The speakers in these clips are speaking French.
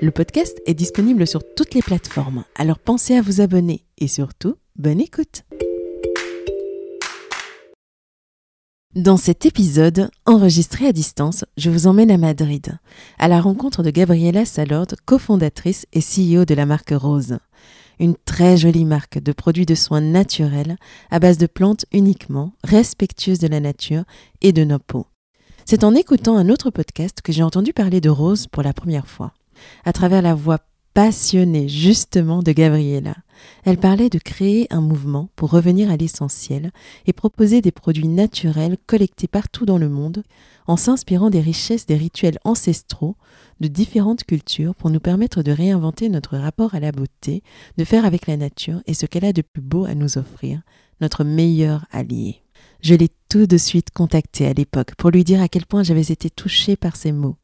Le podcast est disponible sur toutes les plateformes, alors pensez à vous abonner et surtout, bonne écoute. Dans cet épisode, enregistré à distance, je vous emmène à Madrid, à la rencontre de Gabriela Salord, cofondatrice et CEO de la marque Rose. Une très jolie marque de produits de soins naturels à base de plantes uniquement, respectueuses de la nature et de nos peaux. C'est en écoutant un autre podcast que j'ai entendu parler de Rose pour la première fois à travers la voix passionnée justement de Gabriella. Elle parlait de créer un mouvement pour revenir à l'essentiel et proposer des produits naturels collectés partout dans le monde en s'inspirant des richesses des rituels ancestraux de différentes cultures pour nous permettre de réinventer notre rapport à la beauté, de faire avec la nature et ce qu'elle a de plus beau à nous offrir, notre meilleur allié. Je l'ai tout de suite contactée à l'époque pour lui dire à quel point j'avais été touchée par ses mots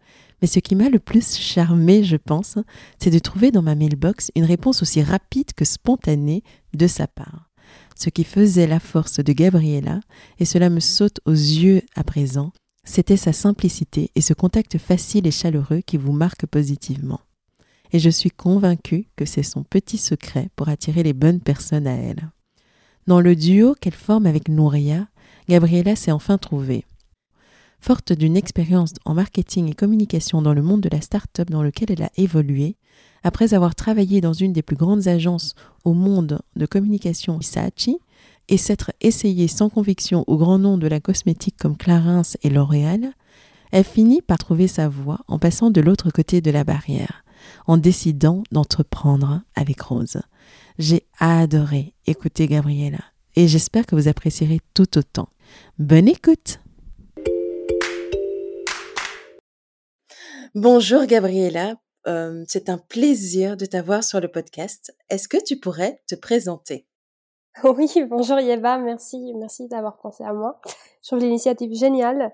mais ce qui m'a le plus charmé, je pense, c'est de trouver dans ma mailbox une réponse aussi rapide que spontanée de sa part. Ce qui faisait la force de Gabriella, et cela me saute aux yeux à présent, c'était sa simplicité et ce contact facile et chaleureux qui vous marque positivement. Et je suis convaincue que c'est son petit secret pour attirer les bonnes personnes à elle. Dans le duo qu'elle forme avec Nouria, Gabriella s'est enfin trouvée. Forte d'une expérience en marketing et communication dans le monde de la start-up dans lequel elle a évolué, après avoir travaillé dans une des plus grandes agences au monde de communication Saatchi et s'être essayée sans conviction aux grands noms de la cosmétique comme Clarins et L'Oréal, elle finit par trouver sa voie en passant de l'autre côté de la barrière, en décidant d'entreprendre avec Rose. J'ai adoré écouter Gabriella et j'espère que vous apprécierez tout autant. Bonne écoute Bonjour Gabriella, euh, c'est un plaisir de t'avoir sur le podcast. Est-ce que tu pourrais te présenter? Oui, bonjour Yeva, merci, merci d'avoir pensé à moi. Je trouve l'initiative géniale.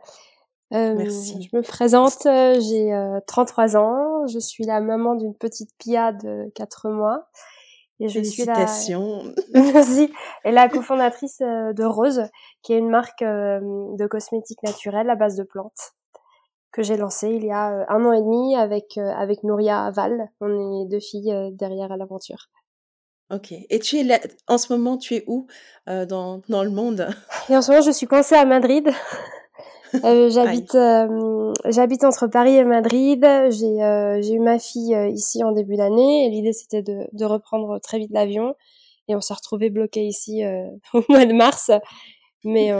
Euh, merci. Je me présente, euh, j'ai 33 ans, je suis la maman d'une petite Pia de 4 mois. Et je suis la, Merci. et la cofondatrice de Rose, qui est une marque de cosmétiques naturels à base de plantes que j'ai lancé il y a euh, un an et demi avec euh, avec Nouria Val. On est deux filles euh, derrière à l'aventure. Ok. Et tu es là, en ce moment, tu es où dans, dans le monde? Et en ce moment, je suis coincée à Madrid. j'habite j'habite entre Paris et Madrid. J'ai j'ai eu ma fille ici en début d'année et l'idée c'était de, de reprendre très vite l'avion et on s'est retrouvé bloqué ici au mois de mars. Mais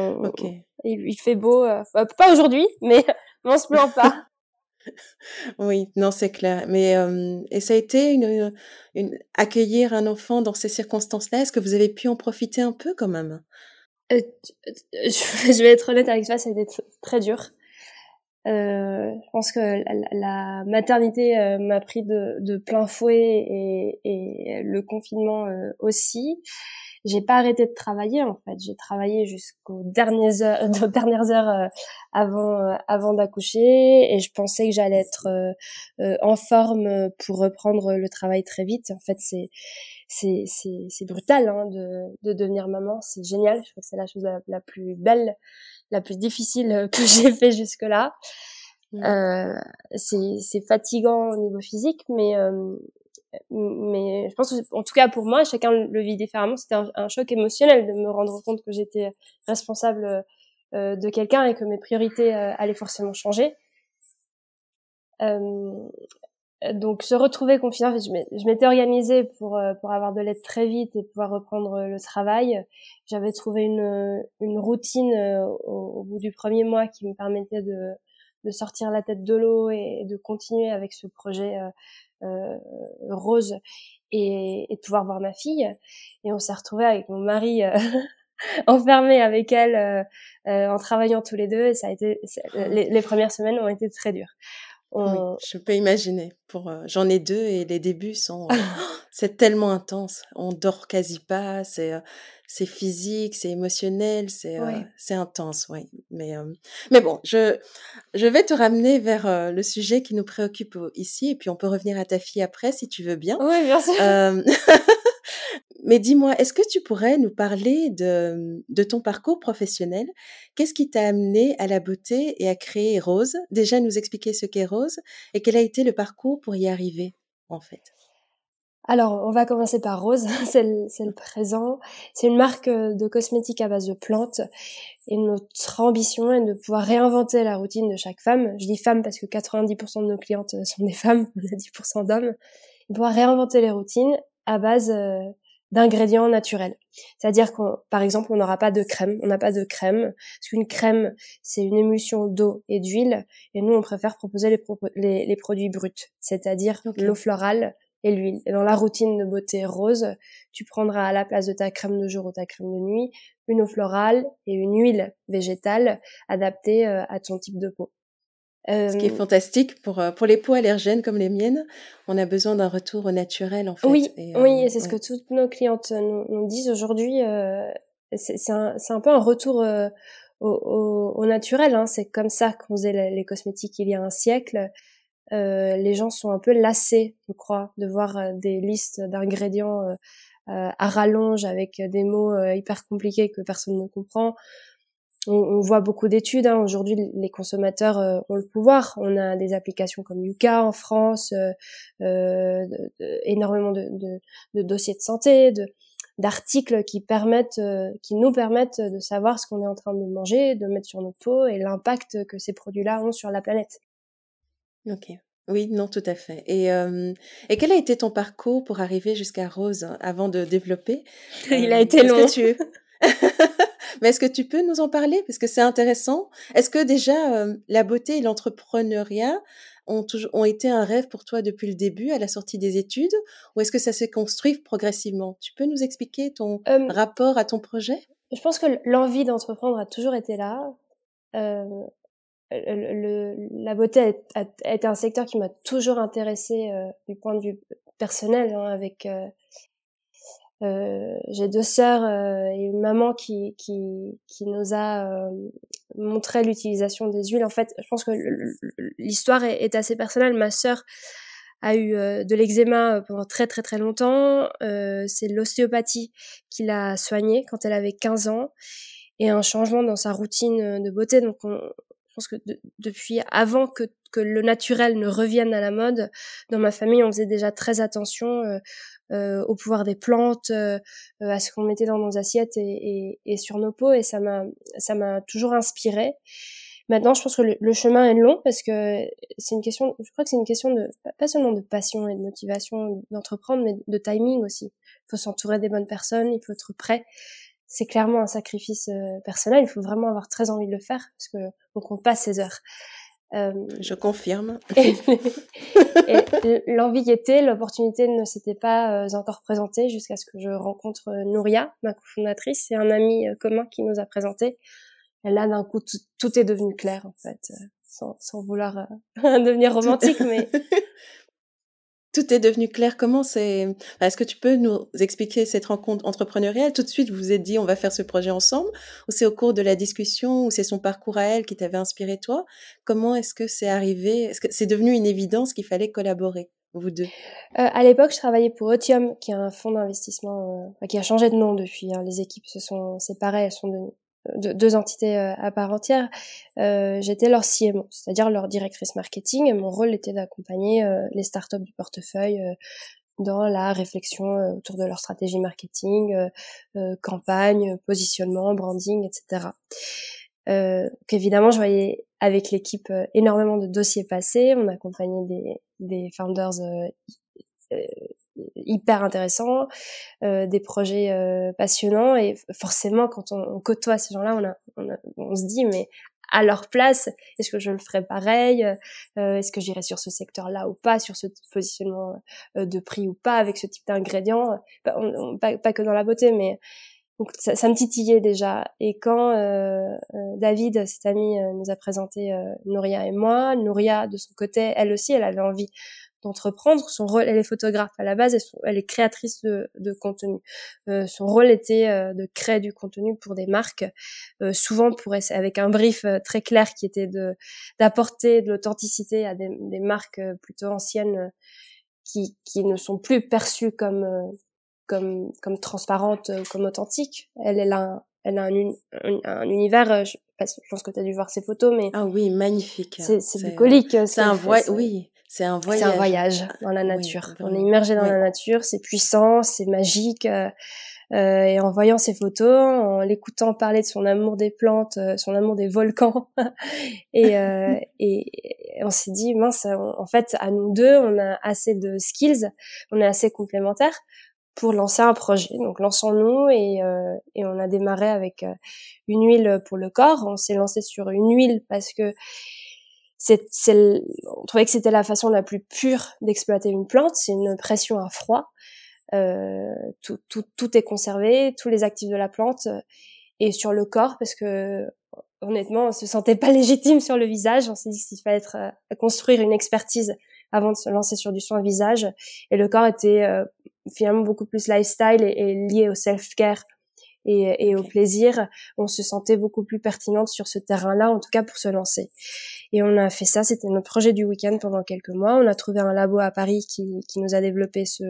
il, il, fait beau, pas aujourd'hui, mais on se plaint pas. oui, non, c'est clair. Mais et ça a été une, une, accueillir un enfant dans ces circonstances-là. Est-ce que vous avez pu en profiter un peu quand même? Euh, Je vais être honnête avec toi, ça a été très dur. Euh, je pense que la, maternité euh, m'a pris de, de, plein fouet et, et le confinement euh, aussi j'ai pas arrêté de travailler en fait. J'ai travaillé jusqu'aux dernières heures, dernières heures euh, avant euh, avant d'accoucher et je pensais que j'allais être euh, en forme pour reprendre le travail très vite. En fait, c'est c'est c'est c'est brutal hein, de de devenir maman. C'est génial. Je crois que c'est la chose la, plus belle, la plus difficile que j'ai fait jusque là. Mmh. Euh, c'est c'est fatigant au niveau physique, mais mais je pense en tout cas pour moi, chacun le vit différemment. C'était un, choc émotionnel de me rendre compte que j'étais responsable euh, de quelqu'un et que mes priorités euh, allaient forcément changer. Euh, donc se retrouver confiné, je m'étais organisée pour euh, pour avoir de l'aide très vite et pouvoir reprendre euh, le travail. J'avais trouvé une une routine au, bout du premier mois qui me permettait de de sortir la tête de l'eau et, de continuer avec ce projet euh, rose et, et, de pouvoir voir ma fille. Et on s'est retrouvé avec mon mari enfermé avec elle en travaillant tous les deux et ça a été les, les premières semaines ont été très dures. Oui, je peux imaginer. Pour, euh, j'en ai deux et les débuts sont, euh, c'est tellement intense. On dort quasi pas. C'est, euh, c'est physique, c'est émotionnel, c'est, c'est intense, oui. Mais, mais bon, je, je vais te ramener vers le sujet qui nous préoccupe ici et puis on peut revenir à ta fille après si tu veux bien. Oui, bien sûr. Mais dis-moi, est-ce que tu pourrais nous parler de, de ton parcours professionnel? Qu'est-ce qui t'a amené à la beauté et à créer Rose? Déjà nous expliquer ce qu'est Rose et quel a été le parcours pour y arriver en fait. Alors, on va commencer par Rose, c'est le, le, présent. C'est une marque euh, de cosmétiques à base de plantes. Et notre ambition est de pouvoir réinventer la routine de chaque femme. Je dis femme parce que 90% de nos clientes sont des femmes, on a 10% d'hommes. Pouvoir réinventer les routines à base euh, d'ingrédients naturels. C'est-à-dire qu'on, par exemple, on n'aura pas de crème, on n'a pas de crème, parce qu'une crème, c'est une émulsion d'eau et d'huile, et nous, on préfère proposer les, les, produits bruts, c'est-à-dire l'eau florale et l'huile. Et dans la routine de beauté rose, tu prendras à la place de ta crème de jour ou ta crème de nuit, une eau florale et une huile végétale adaptée euh, à ton type de peau. Ce qui est fantastique pour, pour les peaux allergènes comme les miennes, on a besoin d'un retour au naturel en fait. Oui, oui, c'est ce que toutes nos clientes nous, disent aujourd'hui. c'est un, un, peu un retour au, au, naturel. Hein. C'est comme ça qu'on faisait les, cosmétiques il y a un siècle. Euh, les gens sont un peu lassés, je crois, de voir des listes d'ingrédients à rallonge avec des mots hyper compliqués que personne ne comprend on, voit beaucoup d'études. Hein. Aujourd'hui, les consommateurs euh, ont le pouvoir. On a des applications comme Yuka en France, euh, euh énormément de, de, dossiers de santé, de d'articles qui permettent, euh, qui nous permettent de savoir ce qu'on est en train de manger, de mettre sur nos peaux et l'impact que ces produits-là ont sur la planète. Ok. Oui, non, tout à fait. Et, et quel a été ton parcours pour arriver jusqu'à Rose avant de développer? Il a été long. Mais est-ce que tu peux nous en parler? Parce que c'est intéressant. Est-ce que déjà euh, la beauté et l'entrepreneuriat ont, ont été un rêve pour toi depuis le début, à la sortie des études Ou est-ce que ça s'est construit progressivement? Tu peux nous expliquer ton rapport à ton projet? Je pense que l'envie d'entreprendre a toujours été là. Euh, le, la beauté a, été un secteur qui m'a toujours intéressée euh, du point de vue personnel, hein, avec euh, j'ai deux sœurs euh, et une maman qui, qui, qui nous a euh, montré l'utilisation des huiles. En fait, je pense que l'histoire est, assez personnelle. Ma sœur a eu de l'eczéma pendant très très très longtemps. C'est l'ostéopathie qui l'a soignée quand elle avait 15 ans et un changement dans sa routine de beauté. Donc, on, pense que depuis avant que, que le naturel ne revienne à la mode, dans ma famille, on faisait déjà très attention euh, au pouvoir des plantes, euh, euh, à ce qu'on mettait dans nos assiettes et, et, sur nos peaux, et ça m'a ça m'a toujours inspiré. Maintenant, je pense que le, chemin est long parce que c'est une question, je crois que c'est une question de pas seulement de passion et de motivation d'entreprendre, mais de timing aussi. Il faut s'entourer des bonnes personnes, il faut être prêt. C'est clairement un sacrifice personnel. Il faut vraiment avoir très envie de le faire parce que on compte pas ses heures. Euh, je confirme. l'envie était, l'opportunité ne s'était pas euh, encore présentée jusqu'à ce que je rencontre euh, Nouria, ma cofondatrice, c'est un ami commun qui nous a présenté. Et là, d'un coup, tout, est devenu clair, en fait, sans, sans vouloir devenir romantique, mais tout est devenu clair. Comment c'est Est-ce que tu peux nous expliquer cette rencontre entrepreneuriale? Tout de suite, vous vous êtes dit on va faire ce projet ensemble, ou c'est au cours de la discussion, ou c'est son parcours à elle qui t'avait inspiré toi? Comment est-ce que c'est arrivé? Est-ce que c'est devenu une évidence qu'il fallait collaborer vous deux? Euh, À l'époque, je travaillais pour Otium, qui est un fonds d'investissement euh, qui a changé de nom depuis. Hein. Les équipes se sont séparées, elles sont devenues de, deux entités euh, à part entière, euh, j'étais leur CMO, c'est-à-dire leur directrice marketing, et mon rôle était d'accompagner euh, les startups du portefeuille dans la réflexion autour de leur stratégie marketing, campagne, positionnement, branding, etc. Euh, évidemment, je voyais avec l'équipe énormément de dossiers passés. On a accompagné des, des founders hyper intéressants, des projets passionnants et forcément quand on, côtoie ces gens-là, on, a, on, a, on se dit mais à leur place, est-ce que je le ferais pareil? Euh, Est-ce que j'irais sur ce secteur-là ou pas, sur ce positionnement euh, de prix ou pas, avec ce type d'ingrédients? Pas, pas, que dans la beauté, mais donc ça, ça me titillait déjà. Et quand euh, David, cet ami, nous a présenté Nouria et moi, Nouria de son côté, elle aussi, elle avait envie d'entreprendre. Son rôle, elle est photographe à la base, elle, est créatrice de, de contenu. Euh, son rôle était euh, de créer du contenu pour des marques, euh, souvent pour avec un brief euh, très clair qui était de d'apporter de l'authenticité à des, des, marques plutôt anciennes qui, qui ne sont plus perçues comme comme comme transparentes, comme authentiques. Elle, elle a elle a un, un, univers. Je, pense que tu as dû voir ses photos, mais ah oui, magnifique. C'est bucolique. C'est un voile, oui. C'est un voyage. C'est un voyage dans la nature. on est immergé dans la nature, c'est puissant, c'est magique. Euh, euh, et en voyant ces photos, en l'écoutant parler de son amour des plantes, euh, son amour des volcans, et, euh, et, on s'est dit mince, en fait, à nous deux, on a assez de skills, on est assez complémentaires pour lancer un projet. Donc lançons-nous et, euh, et on a démarré avec une huile pour le corps. On s'est lancé sur une huile parce que c'est, on trouvait que c'était la façon la plus pure d'exploiter une plante. C'est une pression à froid. Euh, tout, tout, tout, est conservé, tous les actifs de la plante et sur le corps parce que honnêtement, on se sentait pas légitime sur le visage. On s'est dit qu'il fallait être, euh, construire une expertise avant de se lancer sur du soin visage. Et le corps était euh, finalement beaucoup plus lifestyle et lié au self-care et, et au plaisir, on se sentait beaucoup plus pertinente sur ce terrain-là, en tout cas pour se lancer. Et on a fait ça, c'était notre projet du week-end pendant quelques mois. On a trouvé un labo à Paris qui, qui nous a développé ce,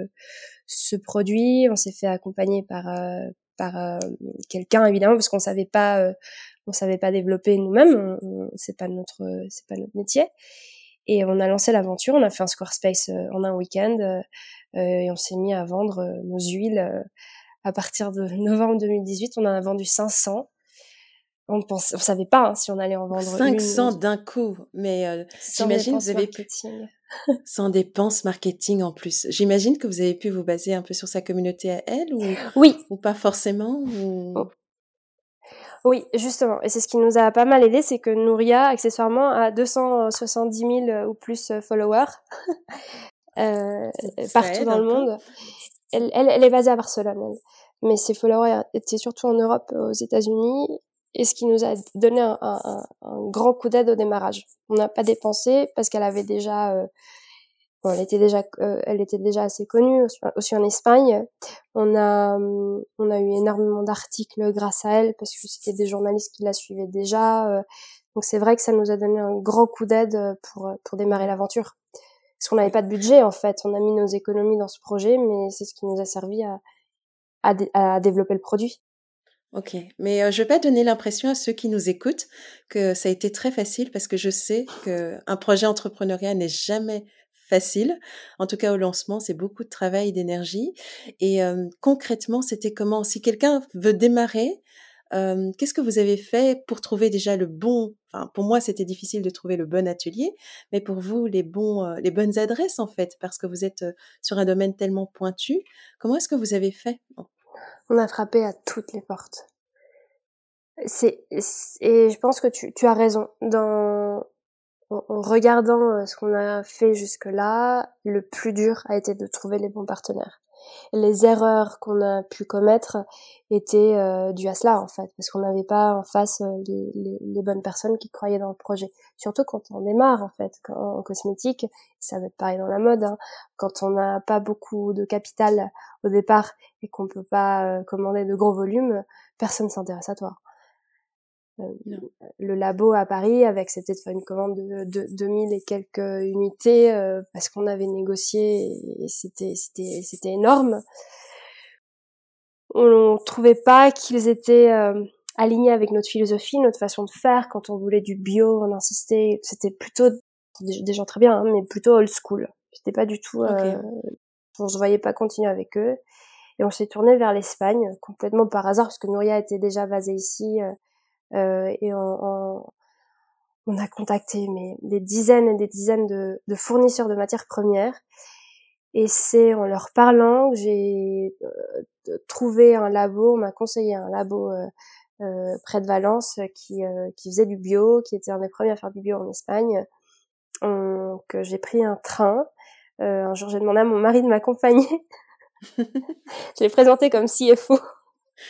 ce produit. On s'est fait accompagner par, euh, par euh, quelqu'un évidemment parce qu'on savait pas, euh, on savait pas développer nous-mêmes. C'est pas notre, c'est pas notre métier. Et on a lancé l'aventure. On a fait un Squarespace en un week-end et on s'est mis à vendre nos huiles à partir de novembre 2018, on en a vendu 500. On pense, on savait pas hein, si on allait en vendre 500 d'un coup, mais euh, j'imagine vous avez marketing. sans dépenses marketing en plus. J'imagine que vous avez pu vous baser un peu sur sa communauté à elle ou oui ou pas forcément oh. Oui, justement, et c'est ce qui nous a pas mal aidé, c'est que Nouria, accessoirement, a 270 000 ou plus followers euh, partout dans le monde elle, elle, elle, est basée à Barcelone, mais ses followers étaient surtout en Europe, aux États-Unis, et ce qui nous a donné un, un, un grand coup d'aide au démarrage. On n'a pas dépensé parce qu'elle avait déjà, euh, bon, elle était déjà, euh, elle était déjà assez connue aussi en Espagne. On a, on a eu énormément d'articles grâce à elle parce que c'était des journalistes qui la suivaient déjà. Euh. donc c'est vrai que ça nous a donné un grand coup d'aide pour pour démarrer l'aventure parce qu'on n'avait pas de budget en fait. On a mis nos économies dans ce projet, mais c'est ce qui nous a servi à, à, développer le produit. Ok, mais euh, je vais pas donner l'impression à ceux qui nous écoutent que ça a été très facile parce que je sais qu'un projet entrepreneurial n'est jamais facile. En tout cas, au lancement, c'est beaucoup de travail d'énergie. Et euh, concrètement, c'était comment? Si quelqu'un veut démarrer, qu'est-ce que vous avez fait pour trouver déjà le bon Enfin, pour moi, c'était difficile de trouver le bon atelier, mais pour vous, les bons, les bonnes adresses en fait, parce que vous êtes sur un domaine tellement pointu. Comment est-ce que vous avez fait? On a frappé à toutes les portes. C'est et je pense que tu, as raison. Dans en regardant ce qu'on a fait jusque-là, le plus dur a été de trouver les bons partenaires les erreurs qu'on a pu commettre étaient euh, dues à cela en fait, parce qu'on n'avait pas en face euh, les, les, bonnes personnes qui croyaient dans le projet. Surtout quand on démarre en fait, en cosmétique, ça va être pareil dans la mode, hein, quand on n'a pas beaucoup de capital au départ et qu'on peut pas euh, commander de gros volumes, personne s'intéresse à toi. Euh, le labo à Paris avec c'était de faire une commande de, de 2000 et quelques unités euh, parce qu'on avait négocié et c'était c'était c'était énorme. On, trouvait pas qu'ils étaient euh, alignés avec notre philosophie, notre façon de faire. Quand on voulait du bio, on insistait. C'était plutôt des, gens très bien, hein, mais plutôt old school. C'était pas du tout. on se voyait pas continuer avec eux. Et on s'est tourné vers l'Espagne complètement par hasard parce que Nouria était déjà basée ici et en, on a contacté mais, des dizaines et des dizaines de, de fournisseurs de matières premières. Et c'est en leur parlant que j'ai euh, trouvé un labo, on m'a conseillé un labo euh, euh près de Valence qui, qui faisait du bio, qui était un des premiers à faire du bio en Espagne. Donc j'ai pris un train. un jour j'ai demandé à mon mari de m'accompagner. je l'ai présenté comme CFO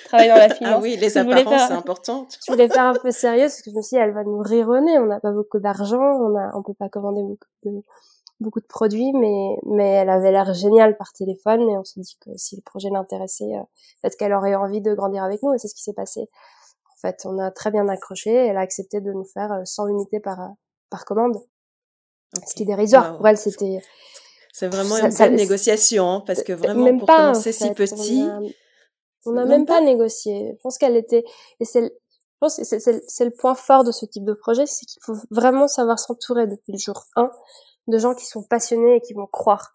travailler dans la ah finance. Ah oui, les apparences, c'est important. Je voulais faire un peu sérieux parce que je me suis dit, elle va nous rire On n'a pas beaucoup d'argent, on a, on peut pas commander beaucoup de, beaucoup de produits, mais, mais elle avait l'air géniale par téléphone et on s'est dit que si le projet l'intéressait, euh, peut-être qu'elle aurait envie de grandir avec nous et c'est ce qui s'est passé. En fait, on a très bien accroché. Elle a accepté de nous faire 100 euh, unités par, par commande. Ce qui est dérisoire. Pour elle, c'était, c'est vraiment une bonne négociation, hein, parce que vraiment, pour commencer si petit, on n'a même pas, négocié. Je pense qu'elle était, et c'est, je pense que c'est le point fort de ce type de projet, c'est qu'il faut vraiment savoir s'entourer depuis le jour 1 de gens qui sont passionnés et qui vont croire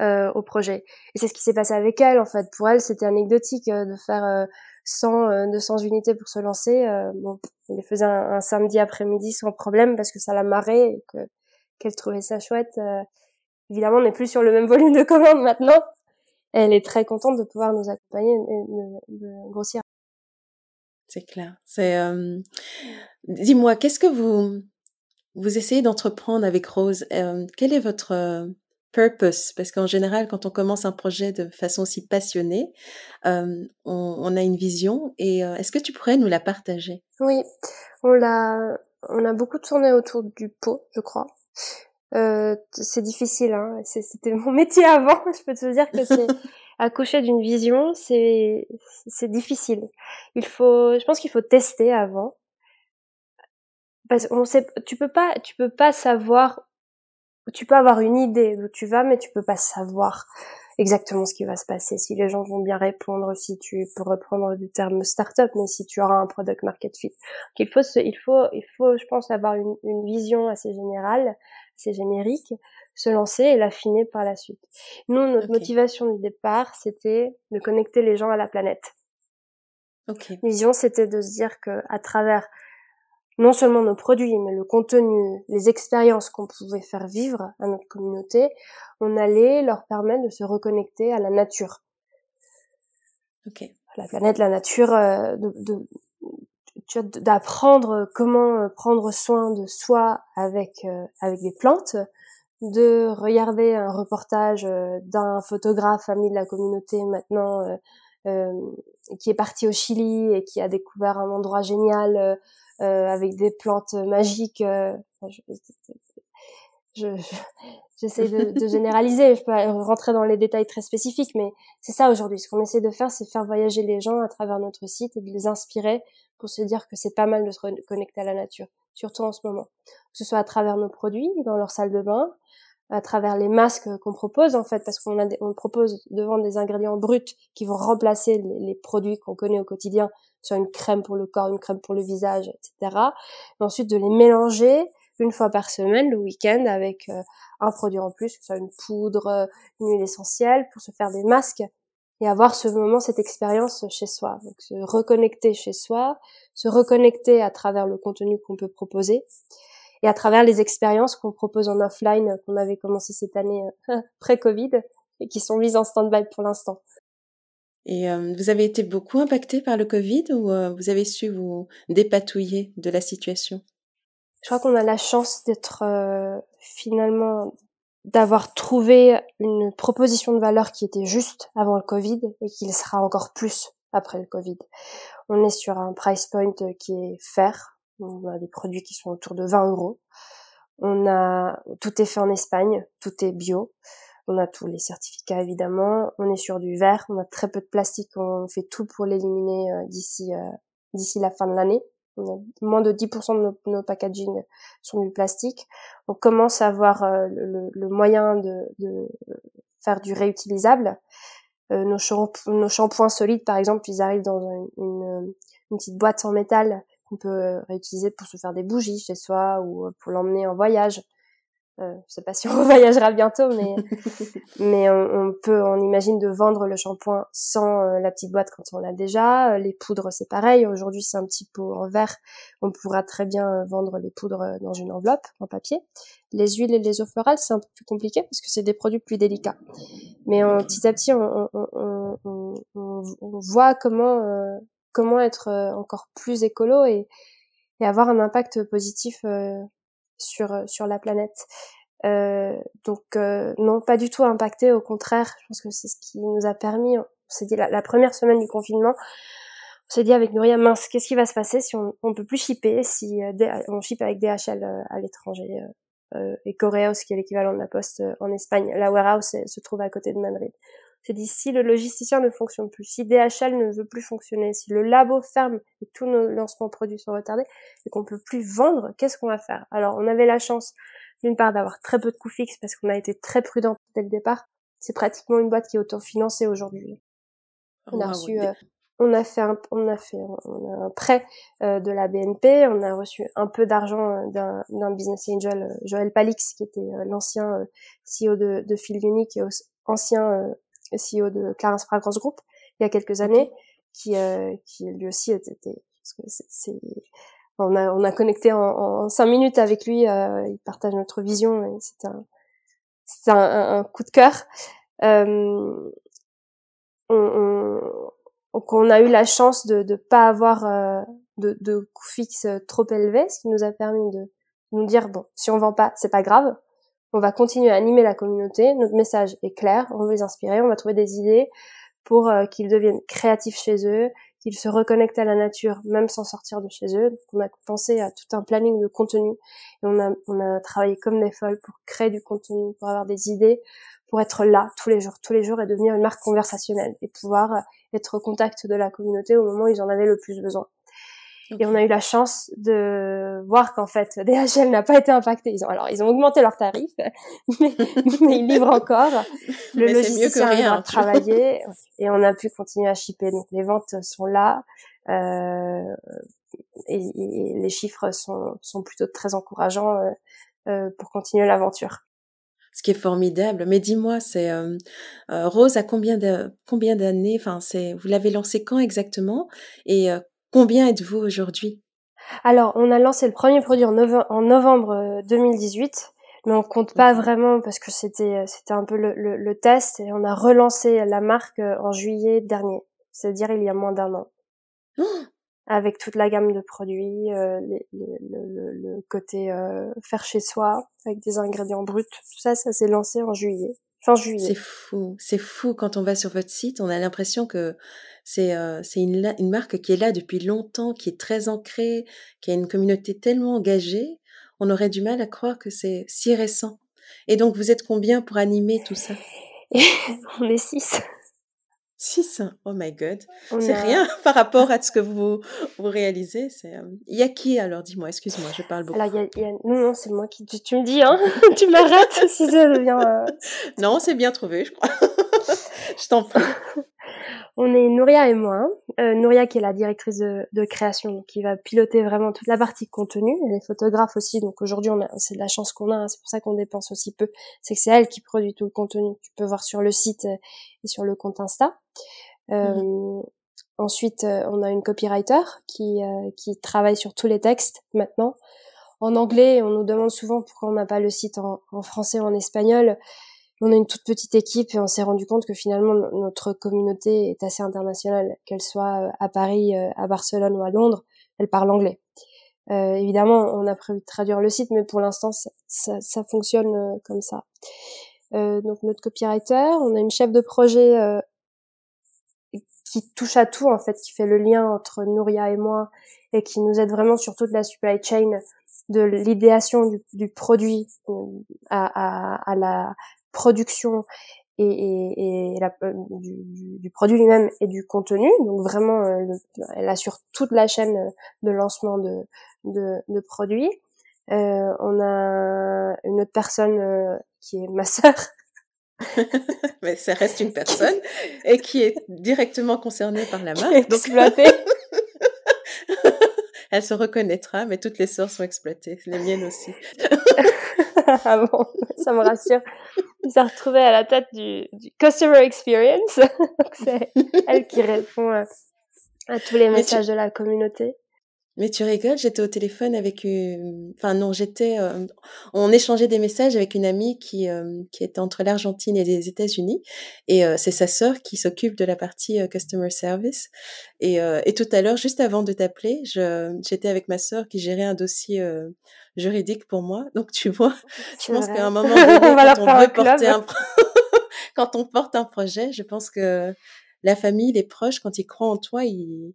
euh, au projet. Et c'est ce qui s'est passé avec elle, en fait. Pour elle, c'était anecdotique euh, de faire euh, 100, 200 euh, unités pour se lancer. Euh, bon, elle les faisait un, samedi après-midi sans problème parce que ça la marrait et que qu'elle trouvait ça chouette. évidemment, on n'est plus sur le même volume de commandes maintenant, elle est très contente de pouvoir nous accompagner et de, grossir. C'est clair. C'est. Euh... Dis-moi, qu'est-ce que vous vous essayez d'entreprendre avec Rose? Euh, Quel est votre euh, purpose? Parce qu'en général, quand on commence un projet de façon si passionnée, euh, on, on, a une vision. Et est-ce que tu pourrais nous la partager? Oui, on l'a. On a beaucoup tourné autour du pot, je crois. Euh, c'est difficile, hein. c'était mon métier avant. Je peux te dire que c'est accoucher d'une vision, c'est c'est difficile. Il faut, je pense qu'il faut tester avant, parce qu'on sait, tu peux pas, tu peux pas savoir, tu peux avoir une idée d'où tu vas, mais tu peux pas savoir exactement ce qui va se passer, si les gens vont bien répondre, si tu peux reprendre du terme startup, mais si tu auras un product market fit. Donc il faut, il faut, il faut, je pense, avoir une, une vision assez générale c'est générique, se lancer et l'affiner par la suite. Nous, notre motivation du départ, c'était de connecter les gens à la planète. Okay. Vision, c'était de se dire que à travers non seulement nos produits, mais le contenu, les expériences qu'on pouvait faire vivre à notre communauté, on allait leur permettre de se reconnecter à la nature. Okay. La planète, la nature, euh, de, de, d'apprendre comment euh, prendre soin de soi avec euh, avec des plantes, de regarder un reportage euh, d'un photographe ami de la communauté maintenant qui est parti au Chili et qui a découvert un endroit génial avec des plantes magiques. j'essaie de, de, généraliser, je peux rentrer dans les détails très spécifiques, mais c'est ça aujourd'hui. Ce qu'on essaie de faire, c'est faire voyager les gens à travers notre site et de les inspirer pour se dire que c'est pas mal de se reconnecter à la nature, surtout en ce moment. Que ce soit à travers nos produits, dans leur salle de bain, à travers les masques qu'on propose en fait, parce qu'on a on propose de vendre des ingrédients bruts qui vont remplacer les, produits qu'on connaît au quotidien, soit une crème pour le corps, une crème pour le visage, etc. Et ensuite de les mélanger une fois par semaine, le week-end, avec euh, un produit en plus, que ce soit une poudre, une huile essentielle, pour se faire des masques et avoir ce moment, cette expérience chez soi. Donc se reconnecter chez soi, se reconnecter à travers le contenu qu'on peut proposer et à travers les expériences qu'on propose en offline qu'on avait commencé cette année euh, pré-Covid et qui sont mises en stand-by pour l'instant. Et euh, vous avez été beaucoup impacté par le Covid ou euh, vous avez su vous dépatouiller de la situation? Je crois qu'on a la chance d'être finalement d'avoir trouvé une proposition de valeur qui était juste avant le Covid et qui sera encore plus après le Covid. On est sur un price point qui est fair. On a des produits qui sont autour de 20 euros. On a, tout est fait en Espagne, tout est bio. On a tous les certificats évidemment. On est sur du verre. On a très peu de plastique. On fait tout pour l'éliminer euh, d'ici, euh, d'ici la fin de l'année moins de 10% de nos, nos, packaging sont du plastique. On commence à avoir euh, le, moyen de, faire du réutilisable. Euh, nos, shampoings solides, par exemple, ils arrivent dans une, petite boîte en métal qu'on peut réutiliser pour se faire des bougies chez soi ou pour l'emmener en voyage. Euh, je sais pas si on voyagera bientôt, mais mais on, peut, on imagine de vendre le shampoing sans euh, la petite boîte quand on l'a déjà. Euh, les poudres, c'est pareil. Aujourd'hui, c'est un petit pot en verre. On pourra très bien vendre les poudres dans une enveloppe en papier. Les huiles et les eaux florales, c'est un peu plus compliqué parce que c'est des produits plus délicats. Mais petit à petit, on, on, on voit comment comment être encore plus écolo et, et avoir un impact positif sur sur la planète. Euh, donc euh, non, pas du tout impacté, au contraire, je pense que c'est ce qui nous a permis. On s'est dit la, première semaine du confinement, on s'est dit avec Nouria, mince, qu'est-ce qui va se passer si on, on peut plus shipper, si euh, on ship avec DHL à l'étranger et Coreos qui est l'équivalent de la Poste en Espagne. La warehouse se trouve à côté de Madrid. C'est dit si le logisticien ne fonctionne plus, si DHL ne veut plus fonctionner, si le labo ferme et tous nos lancements produits sont retardés et qu'on peut plus vendre, qu'est-ce qu'on va faire? Alors on avait la chance d'une part d'avoir très peu de coûts fixes parce qu'on a été très prudent dès le départ. C'est pratiquement une boîte qui est autofinancée aujourd'hui. On a reçu, euh, on a fait un, on a fait, on a un prêt euh, de la BNP, on a reçu un peu d'argent euh, d'un, d'un business angel, Joël Palix, qui était l'ancien CEO de, de Phil Unique et ancien CEO de Clarence Fragrance Group il y a quelques années, qui, euh, qui lui aussi était, parce que c'est, on a, on a connecté en, en cinq minutes avec lui, euh, il partage notre vision et c'était un, c'était un, un, coup de cœur. Euh, on, on, donc on a eu la chance de ne pas avoir euh, de, de coûts fixes trop élevés, ce qui nous a permis de nous dire bon, si on vend pas, c'est pas grave, on va continuer à animer la communauté. Notre message est clair. On veut les inspirer. On va trouver des idées pour euh, qu'ils deviennent créatifs chez eux, qu'ils se reconnectent à la nature, même sans sortir de chez eux. On a pensé à tout un planning de contenu et on a, on a travaillé comme des folles pour créer du contenu, pour avoir des idées, pour être là tous les jours, tous les jours et devenir une marque conversationnelle et pouvoir être au contact de la communauté au moment où ils en avaient le plus besoin. Et on a eu la chance de voir qu'en fait, DHL n'a pas été impacté. Ils ont, alors, ils ont augmenté leurs tarifs, mais, ils livrent encore. Le mais logiciel a travaillé et on a pu continuer à shipper. Donc, les ventes sont là. Euh, et, les chiffres sont, sont plutôt très encourageants euh, euh, pour continuer l'aventure. Ce qui est formidable. Mais dis-moi, c'est euh, euh Rose a combien de combien d'années Enfin, c'est vous l'avez lancé quand exactement? Et euh, Combien êtes-vous aujourd'hui? Alors, on a lancé le premier produit en, novembre 2018, euh, mais on compte pas vraiment parce que c'était euh, c'était un peu le, test et on a relancé la marque euh, en juillet dernier, c'est-à-dire il y a moins d'un an. Oh avec toute la gamme de produits, le, côté faire chez soi, avec des ingrédients bruts, tout ça, ça s'est lancé en juillet. C'est fou, c'est fou quand on va sur votre site, on a l'impression que c'est euh, une, une, marque qui est là depuis longtemps, qui est très ancrée, qui a une communauté tellement engagée, on aurait du mal à croire que c'est si récent. Et donc vous êtes combien pour animer tout ça? On est six. 6 Oh my god. C'est rien par rapport à ce que vous, vous réalisez. C'est, euh, Il y a qui alors? Dis-moi, excuse-moi, je parle beaucoup. Alors, y a, Non, non, c'est moi qui. Tu, me dis, hein? Tu m'arrêtes si ça devient. Euh, non, c'est bien trouvé, je crois. je t'en prie. On est Nouria et moi. Euh, Nouria qui est la directrice de, de, création, qui va piloter vraiment toute la partie contenu. Elle est photographe aussi, donc aujourd'hui on a, c'est de la chance qu'on a. Hein. c'est pour ça qu'on dépense aussi peu. C'est que c'est elle qui produit tout le contenu. Tu peux voir sur le site euh, et sur le compte Insta. Euh, mhm. Ensuite, euh, on a une copywriter qui qui travaille sur tous les textes maintenant. En anglais, on nous demande souvent pourquoi on n'a pas le site en, français ou en espagnol on a une toute petite équipe et on s'est rendu compte que finalement notre communauté est assez internationale, qu'elle soit euh, à Paris, euh, à Barcelone ou à Londres, elle parle anglais. Euh, évidemment, on a prévu de traduire le site, mais pour l'instant, ça, fonctionne comme ça. Euh, donc notre copywriter, on a une chef de projet qui touche à tout en fait, qui fait le lien entre Nouria et moi et qui nous aide vraiment sur toute la supply chain de l'idéation du, du, produit à, à, à, la production et, et, et euh, du, du, produit lui-même et du contenu. Donc vraiment, euh, elle assure toute la chaîne de lancement de, de, de produits. Euh, on a une autre personne euh, qui est ma sœur. Mais ça reste une personne et qui est directement concernée par la marque. Exploitée. elle se reconnaîtra, mais toutes les sœurs sont exploitées, les miennes aussi. ah bon, ça me rassure. Il s'est retrouvé à la tête du, du Customer Experience. c'est elle qui répond à, à tous les messages de la communauté. Mais tu rigoles, j'étais au téléphone avec une... Enfin non, j'étais... Euh, on échangeait des messages avec une amie qui, euh, qui était entre l'Argentine et les États-Unis. Et euh, c'est sa sœur qui s'occupe de la partie Customer Service. Et, et tout à l'heure, juste avant de t'appeler, j'étais avec ma sœur qui gérait un dossier juridique pour moi. Donc tu vois, je pense qu'à un moment donné, quand, on veut porter un... quand on porte un projet, je pense que la famille, les proches, quand ils croient en toi, ils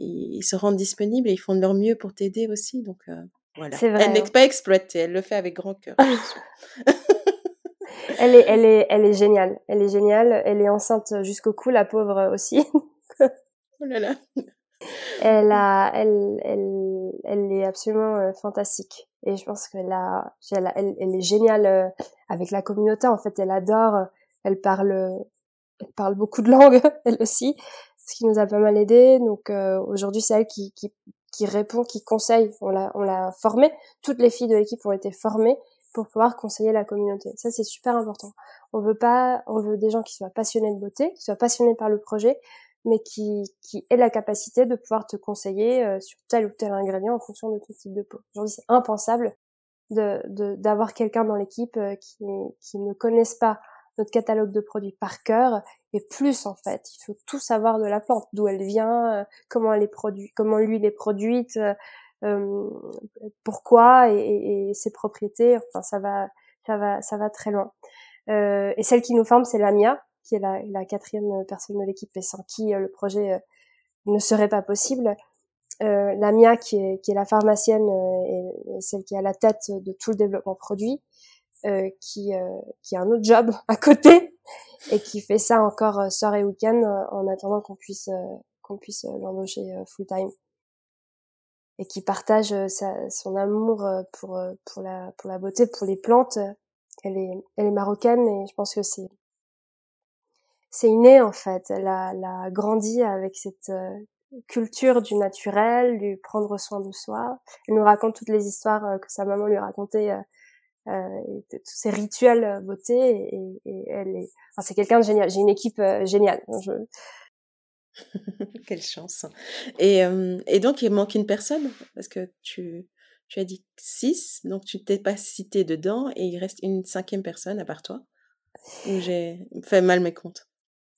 ils, se rendent disponibles et ils font de leur mieux pour t'aider aussi. Donc euh, voilà. elle n'est hein. pas exploitée, elle le fait avec grand cœur. elle est, elle est, elle est géniale. Elle est géniale. Elle est enceinte jusqu'au cou, la pauvre aussi. oh là là. Elle a, elle, elle, elle est absolument euh, fantastique. Et je pense qu'elle a, elle, elle, est géniale euh, avec la communauté. En fait, elle adore. Elle parle, elle parle beaucoup de langues, elle aussi ce qui nous a pas mal aidé. Donc euh, aujourd'hui, c'est elle qui, qui, qui, répond, qui conseille. On l'a, on l'a formée. Toutes les filles de l'équipe ont été formées pour pouvoir conseiller la communauté. Ça, c'est super important. On veut pas, on veut des gens qui soient passionnés de beauté, qui soient passionnés par le projet, mais qui, qui aient la capacité de pouvoir te conseiller euh, sur tel ou tel ingrédient en fonction de ton type de peau. Aujourd'hui, c'est impensable de, d'avoir quelqu'un dans l'équipe euh, qui, qui ne connaisse pas notre catalogue de produits par cœur et plus en fait. Il faut tout savoir de la plante, d'où elle vient, euh, comment elle est produite, comment l'huile est produite, euh, euh, pourquoi et, ses propriétés. Enfin, ça va, ça va, ça va très loin. et celle qui nous forme, c'est Lamia, qui est la, la quatrième personne de l'équipe et sans qui le projet ne serait pas possible. Euh, Lamia, qui est, qui est la pharmacienne et, celle qui est à la tête de tout le développement produit, euh, qui, euh, qui a un autre job à côté et qui fait ça encore euh, soir et week-end en attendant qu'on puisse qu'on puisse l'embaucher full time et qui partage sa, son amour pour pour la pour la beauté pour les plantes. Elle est elle est marocaine et je pense que c'est c'est inné en fait. Elle a, elle a grandi avec cette culture du naturel du prendre soin de soi. Elle nous raconte toutes les histoires que sa maman lui racontait euh, tous ces rituels euh, beauté et, et elle est enfin, c'est quelqu'un de génial j'ai une équipe euh, géniale je... quelle chance. Et, et donc il manque une personne? Parce que tu tu as dit six donc tu t'es pas cité dedans et il reste une cinquième personne à part toi? Ou j'ai fait mal mes comptes?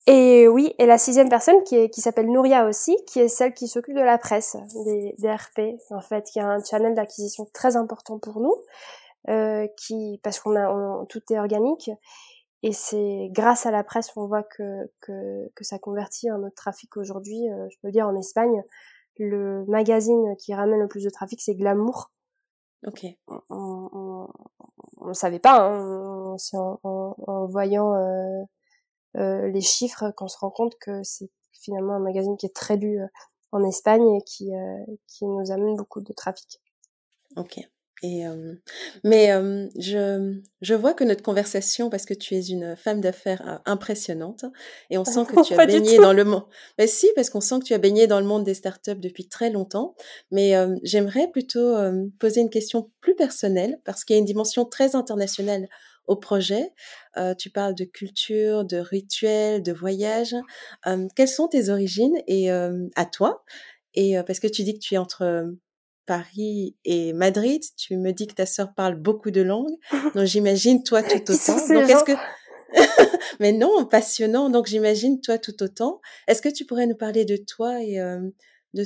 Et oui, et la sixième personne qui, est, qui s'appelle Nouria aussi, qui est celle qui s'occupe de la presse, des, des RP, en fait, qui a un channel d'acquisition très important pour nous, euh, qui parce qu'on a tout est organique et c'est grâce à la presse qu'on voit que, que, que ça convertit un autre trafic aujourd'hui. Euh, je peux dire en Espagne, le magazine qui ramène le plus de trafic, c'est Glamour. Ok. On, on, le savait pas, hein. c'est en, en, voyant euh, euh, les chiffres qu'on se rend compte que c'est finalement un magazine qui est très lu euh, en Espagne et qui, qui nous amène beaucoup de trafic. Ok. Et, mais je, je vois que notre conversation, parce que tu es une femme d'affaires impressionnante, et on sent que tu as baigné dans le monde. Mais si, parce qu'on sent que tu as baigné dans le monde des startups depuis très longtemps. Mais j'aimerais plutôt poser une question plus personnelle, parce qu'il y a une dimension très internationale au projet. Euh, tu parles de culture, de rituels, de voyage. quelles sont tes origines et à toi? Et parce que tu dis que tu es entre Paris et Madrid. Tu me dis que ta sœur parle beaucoup de langues. Donc j'imagine toi tout autant. Donc est-ce que mais non, passionnant. Donc j'imagine toi tout autant. Est-ce que tu pourrais nous parler de toi et euh, de,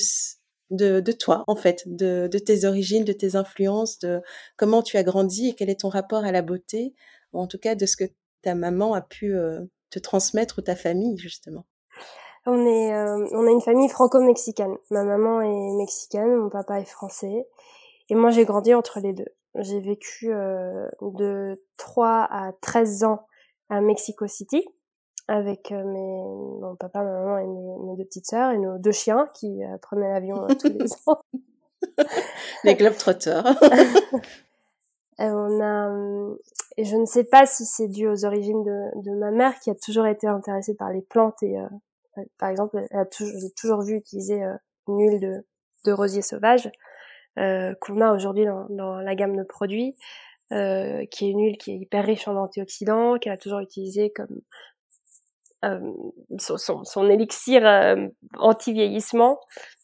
de, de toi en fait, de, de tes origines, de tes influences, de comment tu as grandi et quel est ton rapport à la beauté, ou en tout cas de ce que ta maman a pu euh, te transmettre ou ta famille justement? On est, euh, on a une famille franco-mexicaine. Ma maman est mexicaine, mon papa est français, et moi j'ai grandi entre les deux. J'ai vécu euh, de 3 à 13 ans à Mexico City avec euh, mes, mon papa, ma maman et mes, deux petites sœurs et nos deux chiens qui prenaient l'avion tous les ans. les globetrotters. on a, et je ne sais pas si c'est dû aux origines de, de, ma mère qui a toujours été intéressée par les plantes et par exemple, j'ai toujours vu utiliser euh, une huile de, rosier sauvage euh, qu'on a aujourd'hui dans, la gamme de produits. euh, qui est une huile qui est hyper riche en antioxydants, qu'elle a toujours utilisé comme son, élixir anti-vieillissement,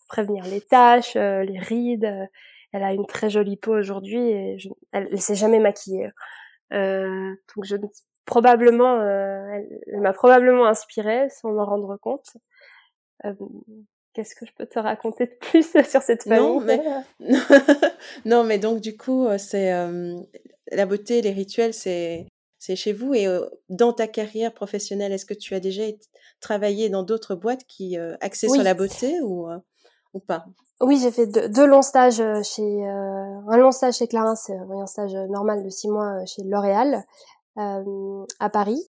prévenir les taches, les rides. Elle a une très jolie peau aujourd'hui et elle, elle s'est jamais maquillée. donc je probablement, elle, elle m'a probablement inspirée sans m'en rendre compte. Qu'est-ce que je peux te raconter de plus sur cette famille Non, mais, non, mais donc du coup, c'est euh, la beauté, les rituels, c'est c'est chez vous. Et euh, dans ta carrière professionnelle, est-ce que tu as déjà travaillé dans d'autres boîtes qui euh, axées sur la beauté ou ou pas? Oui, j'ai fait deux, deux, longs stages chez un long stage chez Clarins, c'est un stage normal de six mois chez L'Oréal à Paris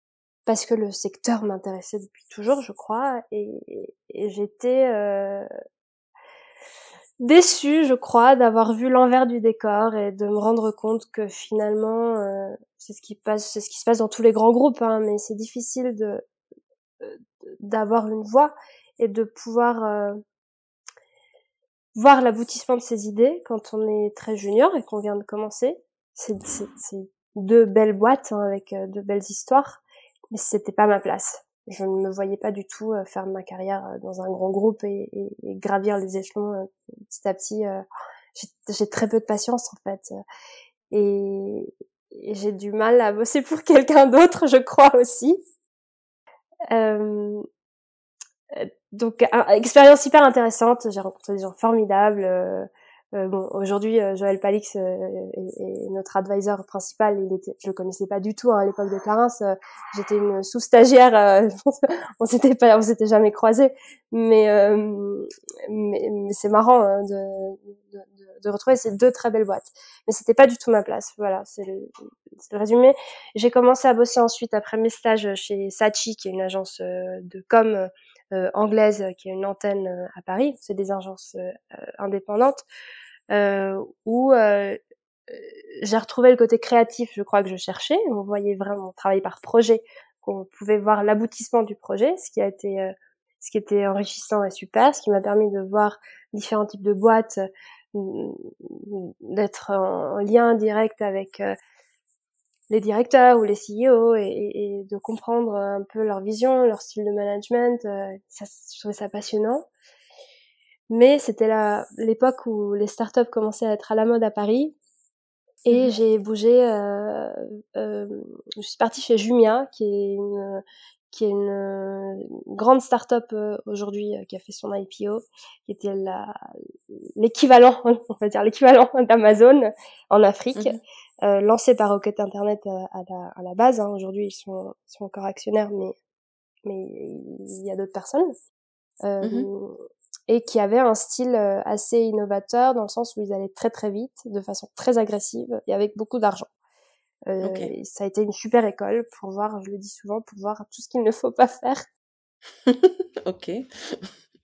parce que le secteur m'intéressait depuis toujours, je crois, et, et j'étais euh, déçue, je crois, d'avoir vu l'envers du décor et de me rendre compte que finalement, euh, c'est ce qui passe, c'est ce qui se passe dans tous les grands groupes, hein, mais c'est difficile de d'avoir une voix et de pouvoir euh, voir l'aboutissement de ses idées quand on est très junior et qu'on vient de commencer. C'est deux belles boîtes hein, avec euh, de belles histoires mais c'était pas ma place. Je ne me voyais pas du tout euh, faire ma carrière euh, dans un grand groupe et, gravir les échelons petit à petit. J'ai très peu de patience en fait, et, j'ai du mal à bosser pour quelqu'un d'autre, je crois aussi. Donc, expérience hyper intéressante. J'ai rencontré des gens formidables. Euh, bon, aujourd'hui, euh, Joël Palix euh, est, notre advisor principal. Il était, je le connaissais pas du tout hein, à l'époque de Clarins. J'étais une sous-stagiaire. on s'était pas, on s'était jamais croisés. Mais, mais, mais c'est marrant hein, de, de, de, retrouver ces deux très belles boîtes. Mais c'était pas du tout ma place. Voilà, c'est le, le, résumé. J'ai commencé à bosser ensuite après mes stages chez Sachi, qui est une agence de com euh, anglaise qui a une antenne euh, à Paris. C'est des agences euh, indépendantes où j'ai retrouvé le côté créatif, je crois que je cherchais. On voyait vraiment travailler par projet, qu'on pouvait voir l'aboutissement du projet, ce qui a été ce qui était enrichissant et super, ce qui m'a permis de voir différents types de boîtes, d'être en lien direct avec les directeurs ou les CEO et, et, de comprendre un peu leur vision, leur style de management. Euh, ça, je trouvais ça passionnant. Mais c'était l'époque où les startups commençaient à être à la mode à Paris. Et mmh j'ai bougé, euh, euh, je suis partie chez Jumia, qui est une, qui est une euh, grande start-up euh, aujourd'hui qui a fait son IPO, qui était l'équivalent, on va dire l'équivalent d'Amazon en Afrique. Mmh euh, lancé par Rocket Internet euh, à, la, à la, base. Hein. Aujourd'hui, ils sont, sont encore actionnaires, mais mais il y a d'autres personnes. Euh, mmh Et qui avait un style euh, assez innovateur dans le sens où ils allaient très très vite, de façon très agressive et avec beaucoup d'argent. Euh, Ça a été une super école pour voir, je le dis souvent, pour voir tout ce qu'il ne faut pas faire. ok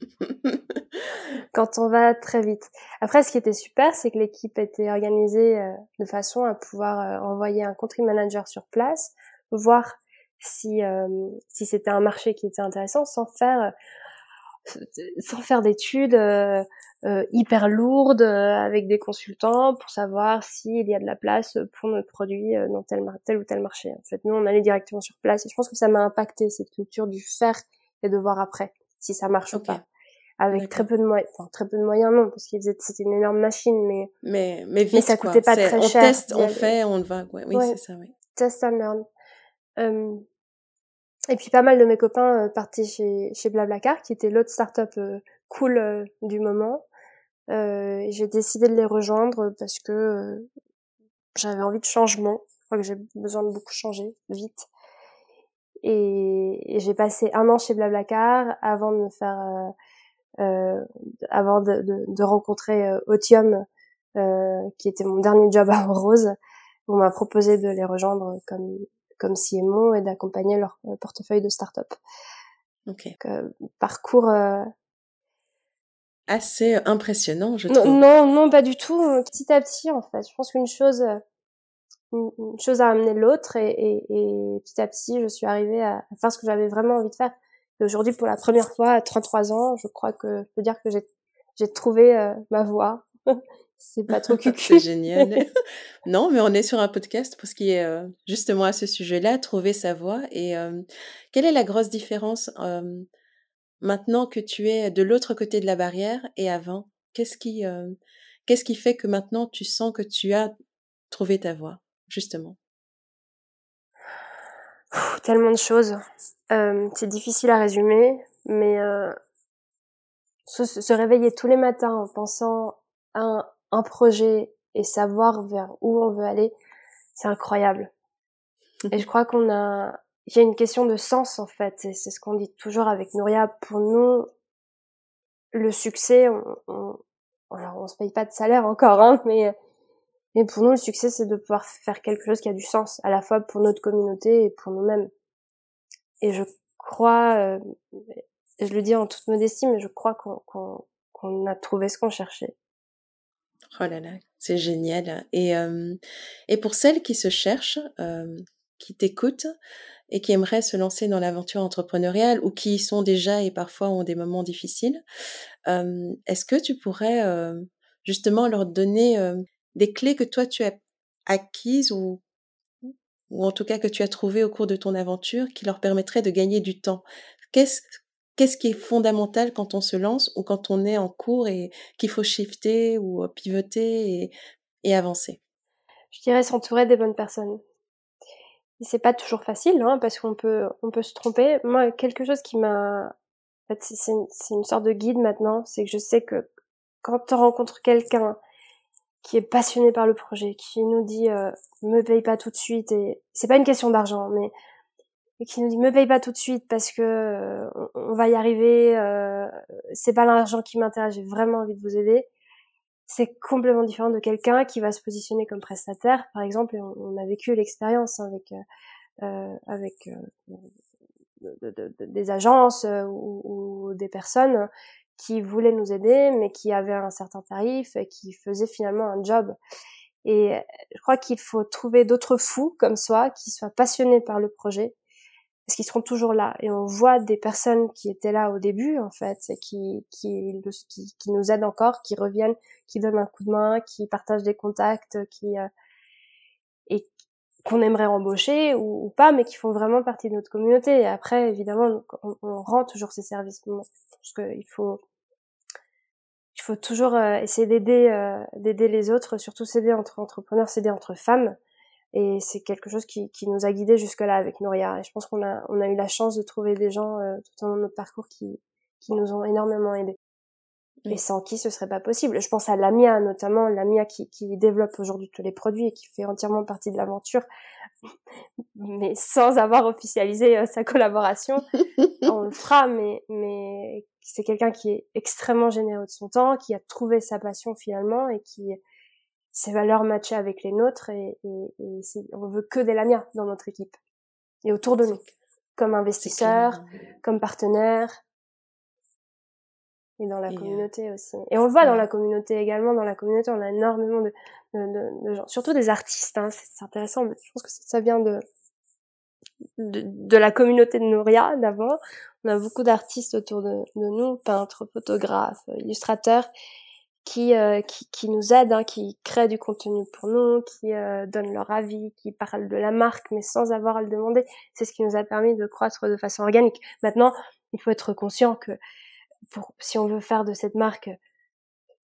quand on va très vite. Après, ce qui était super, c'est que l'équipe était organisée euh, de façon à pouvoir euh, envoyer un country manager sur place, voir si euh, si c'était un marché qui était intéressant, sans faire sans faire d'études hyper lourdes avec des consultants pour savoir s'il y a de la place pour notre produit dans tel, tel ou tel marché. En fait, nous, on allait directement sur place et je pense que ça m'a impacté cette culture du faire et de voir après si ça marche ou pas avec très peu de moyens, enfin très peu de moyens non, parce que c'était une énorme machine, mais mais mais, vite, mais ça coûtait pas très on cher. On teste, on fait, on va, ouais, oui c'est ça, oui. Test and learn. Euh, et puis pas mal de mes copains euh, partaient chez chez Blablacar, qui était l'autre startup euh, cool euh, du moment. J'ai décidé de les rejoindre parce que j'avais envie de changement. Je crois que j'ai besoin de beaucoup changer vite. Et, et j'ai passé un an chez Blablacar avant de me faire avant de, de, de rencontrer euh, Otium, euh, qui était mon dernier job à Rose. On m'a proposé de les rejoindre comme comme CMO et d'accompagner leur portefeuille de start-up. Ok. parcours assez impressionnant, je trouve. Non, non, pas du tout. Petit à petit, en fait, je pense qu'une chose, une, chose a amené l'autre, et, et, et, petit à petit, je suis arrivée à faire ce que j'avais vraiment envie de faire. Et aujourd'hui, pour la première fois, à 33 ans, je crois que je peux dire que j'ai, j'ai trouvé euh, ma voie. c'est pas trop cucu. c'est génial. non, mais on est sur un podcast pour ce qui est justement à ce sujet-là, trouver sa voie. Et quelle est la grosse différence maintenant que tu es de l'autre côté de la barrière et avant? Qu'est-ce qui, qu'est-ce qui fait que maintenant tu sens que tu as trouvé ta voie, justement? Tellement de choses. c'est difficile à résumer, mais se, réveiller tous les matins en pensant à un, un projet et savoir vers où on veut aller, c'est incroyable. Et je crois qu'on a, il y a une question de sens en fait, et c'est ce qu'on dit toujours avec Nouria. Pour nous, le succès, on, on, alors on se paye pas de salaire encore, hein, mais mais pour nous, le succès, c'est de pouvoir faire quelque chose qui a du sens, à la fois pour notre communauté et pour nous-mêmes. Et je crois, euh, je le dis en toute modestie, mais je crois qu'on a trouvé ce qu'on cherchait. Oh là là, c'est génial. Et, euh, pour celles qui se cherchent, euh, qui t'écoutent et qui aimeraient se lancer dans l'aventure entrepreneuriale ou qui y sont déjà et parfois ont des moments difficiles, euh, est-ce que tu pourrais justement leur donner des clés que toi tu as acquises ou, ou en tout cas que tu as trouvées au cours de ton aventure qui leur permettraient de gagner du temps? Qu'est-ce qui est fondamental quand on se lance ou quand on est en cours et qu'il faut shifter ou pivoter et, avancer? Je dirais s'entourer des bonnes personnes. c'est pas toujours facile, hein, parce qu'on peut, on peut se tromper. Moi, quelque chose qui m'a, en fait, c'est une, une, sorte de guide maintenant, c'est que je sais que quand on rencontre quelqu'un qui est passionné par le projet, qui nous dit euh, me paye pas tout de suite et c'est pas une question d'argent, mais et qui nous dit me paye pas tout de suite parce que euh, on, va y arriver, euh, c'est pas l'argent qui m'intéresse, j'ai vraiment envie de vous aider. C'est complètement différent de quelqu'un qui va se positionner comme prestataire, par exemple. Et on, a vécu l'expérience avec euh, euh avec euh, des agences ou, ou, des personnes qui voulaient nous aider, mais qui avaient un certain tarif et qui faisaient finalement un job. Et je crois qu'il faut trouver d'autres fous comme soi, qui soient passionnés par le projet, parce qu'ils seront toujours là. Et on voit des personnes qui étaient là au début, en fait, qui, qui, qui, qui nous aident encore, qui reviennent, qui donnent un coup de main, qui partagent des contacts, qui euh, et qu'on aimerait embaucher ou, pas, mais qui font vraiment partie de notre communauté. Et après, évidemment, on, on rend toujours ces services. Parce qu'il faut, il faut toujours euh, essayer d'aider, euh, d'aider les autres, surtout s'aider entre entrepreneurs, s'aider entre femmes. Et c'est quelque chose qui, qui nous a guidés jusque-là avec Nouria. Et je pense qu'on a, on a eu la chance de trouver des gens euh, tout au long de notre parcours qui, qui nous ont énormément aidés. Et sans qui ce serait pas possible. Je pense à Lamia notamment, Lamia qui, qui développe aujourd'hui tous les produits et qui fait entièrement partie de l'aventure, mais sans avoir officialisé euh, sa collaboration. on le fera, mais, mais c'est quelqu'un qui est extrêmement généreux de son temps, qui a trouvé sa passion finalement et qui, ses valeurs matchées avec les nôtres et, et, et on veut que des Lamia dans notre équipe et autour de nous, comme investisseurs, comme partenaires et dans la euh, communauté aussi. Et on le voit dans la communauté également. Dans la communauté, on a énormément de, de, de, gens, surtout des artistes. Hein, c'est intéressant. Mais je pense que ça vient de, de, de la communauté de Nouria d'abord. On a beaucoup d'artistes autour de, de nous, peintres, photographes, illustrateurs, qui, euh, qui, qui, nous aident, hein, qui créent du contenu pour nous, qui euh, donnent leur avis, qui parlent de la marque, mais sans avoir à le demander. C'est ce qui nous a permis de croître de façon organique. Maintenant, il faut être conscient que pour, si on veut faire de cette marque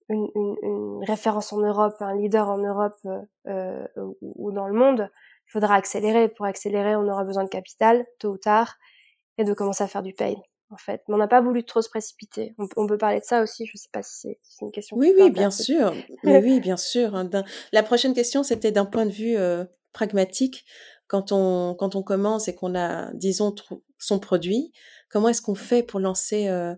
une, une, une référence en Europe, un leader en Europe euh, euh ou, dans le monde, il faudra accélérer. Pour accélérer, on aura besoin de capital, tôt ou tard, et de commencer à faire du pay en fait. Mais on n'a pas voulu trop se précipiter. On, peut parler de ça aussi. Je ne sais pas si c'est une question. Oui, oui, bien sûr. Mais oui, bien sûr. Hein, la prochaine question, c'était d'un point de vue euh, pragmatique. Quand on, quand on commence et qu'on a, disons, son produit, comment est-ce qu'on fait pour lancer, euh,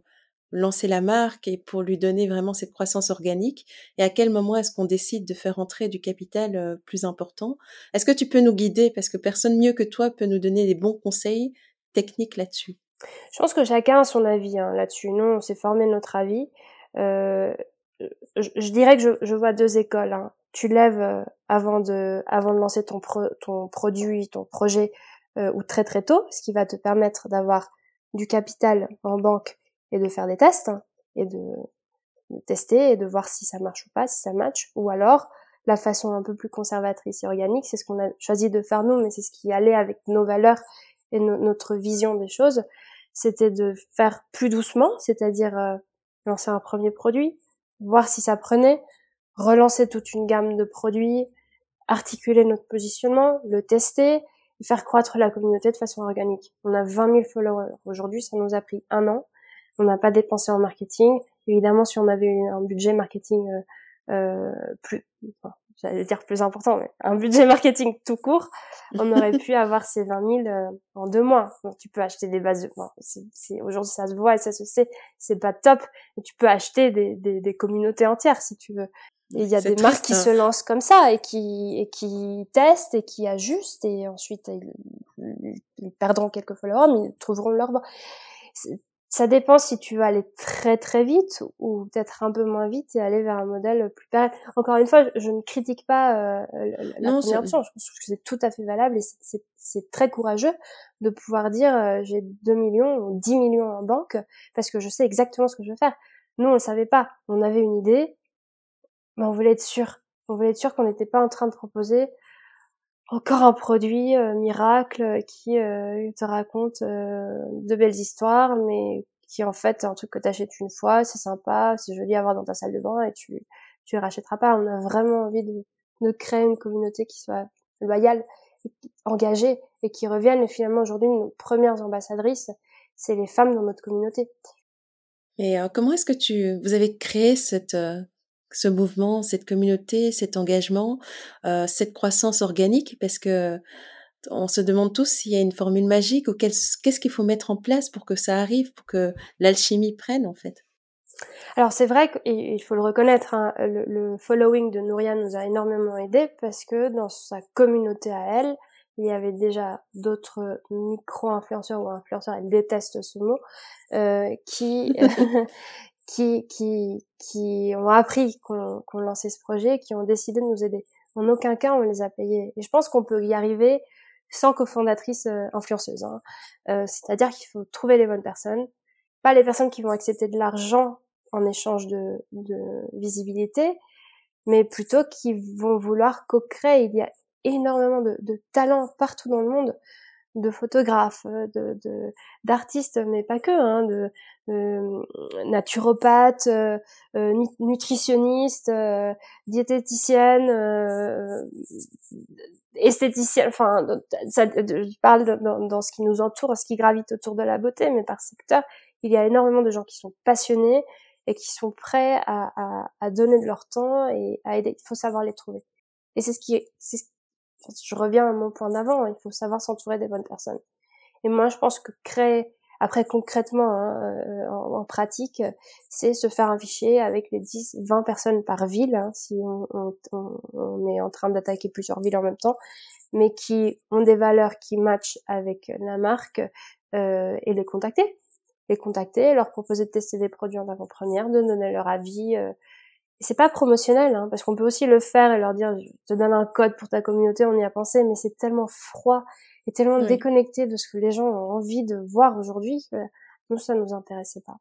lancer la marque et pour lui donner vraiment cette croissance organique? Et à quel moment est-ce qu'on décide de faire entrer du capital euh, plus important? Est-ce que tu peux nous guider? Parce que personne mieux que toi peut nous donner des bons conseils techniques là-dessus. Je pense que chacun a son avis hein, là-dessus. Nous, on s'est formé notre avis. Euh, je, dirais que je, vois deux écoles. Hein. Tu lèves euh, avant de, lancer ton, produit, ton projet, euh, ou très très tôt, ce qui va te permettre d'avoir du capital en banque et de faire des tests hein, et de de tester et de voir si ça marche ou pas, si ça match, ou alors la façon un peu plus conservatrice et organique, c'est ce qu'on a choisi de faire nous, mais c'est ce qui allait avec nos valeurs et notre vision des choses, c'était de faire plus doucement, c'est-à-dire euh, lancer un premier produit, voir si ça prenait, relancer toute une gamme de produits, articuler notre positionnement, le tester, faire croître la communauté de façon organique. On a 20 000 followers aujourd'hui, ça nous a pris un an. On n'a pas dépensé en marketing. Évidemment, si on avait un budget marketing euh, euh, plus, j'allais dire plus important, mais un budget marketing tout court, on aurait pu avoir ces 20 000 euh, en deux mois. Donc tu peux acheter des bases. Bon, c'est, aujourd'hui ça se voit et ça se sait, c'est pas top. Mais tu peux acheter des, des, des communautés entières si tu veux. il y a des marques qui hein. se lancent comme ça et qui et qui testent et qui ajustent et ensuite ils, ils perdront quelques followers mais ils trouveront leur ça dépend si tu veux aller très très vite ou peut-être un peu moins vite et aller vers un modèle plus pérenne. Encore une fois, je, ne critique pas euh, la première option. Je pense que c'est tout à fait valable et c'est très courageux de pouvoir dire euh, j'ai 2 millions ou 10 millions en banque parce que je sais exactement ce que je veux faire. Nous, on le savait pas. On avait une idée, mais on voulait être sûr. On voulait être sûr qu'on n'était pas en train de proposer encore un produit euh, miracle euh, qui euh, te raconte de belles histoires, mais qui en fait est un truc que t'achètes une fois, c'est sympa, c'est joli à voir dans ta salle de bain et tu tu rachèteras pas. On a vraiment envie de, de créer une communauté qui soit loyale, engagée et qui revienne. Et finalement aujourd'hui nos premières ambassadrices, c'est les femmes dans notre communauté. Et comment est-ce que tu vous avez créé cette ce mouvement, cette communauté, cet engagement, euh, cette croissance organique, parce que on se demande tous s'il y a une formule magique ou qu'est-ce qu'il faut mettre en place pour que ça arrive, pour que l'alchimie prenne en fait? Alors c'est vrai qu'il faut le reconnaître, hein, le, following de Nouria nous a énormément aidé parce que dans sa communauté à elle, il y avait déjà d'autres micro-influenceurs ou influenceurs, elle déteste ce mot, euh, qui qui, qui, qui ont appris qu'on qu lançait ce projet, qui ont décidé de nous aider. En aucun cas, on les a payés. Et je pense qu'on peut y arriver sans cofondatrice euh, influenceuse. Hein. Euh, C'est-à-dire qu'il faut trouver les bonnes personnes, pas les personnes qui vont accepter de l'argent en échange de, de visibilité, mais plutôt qui vont vouloir co-créer. Il y a énormément de, de talents partout dans le monde de photographes, de d'artistes, mais pas que, hein, de, de naturopathes, euh, euh nutritionnistes, euh, diététiciennes, euh, esthéticiennes. Enfin, ça, je parle dans, dans, ce qui nous entoure, ce qui gravite autour de la beauté, mais par secteur, il y a énormément de gens qui sont passionnés et qui sont prêts à, à, à donner de leur temps et à aider. Il faut savoir les trouver. Et c'est ce qui est, c'est je reviens à mon point d'avant, il faut savoir s'entourer des bonnes personnes. Et moi, je pense que créer, après concrètement, hein, euh, en, pratique, c'est se faire un fichier avec les 10, 20 personnes par ville, hein, si on, on, on, est en train d'attaquer plusieurs villes en même temps, mais qui ont des valeurs qui matchent avec la marque, euh, et les contacter. Les contacter, leur proposer de tester des produits en avant-première, de donner leur avis, euh, c'est pas promotionnel, hein, parce qu'on peut aussi le faire et leur dire, je te donne un code pour ta communauté, on y a pensé, mais c'est tellement froid et tellement déconnecté de ce que les gens ont envie de voir aujourd'hui que nous, ça nous intéressait pas.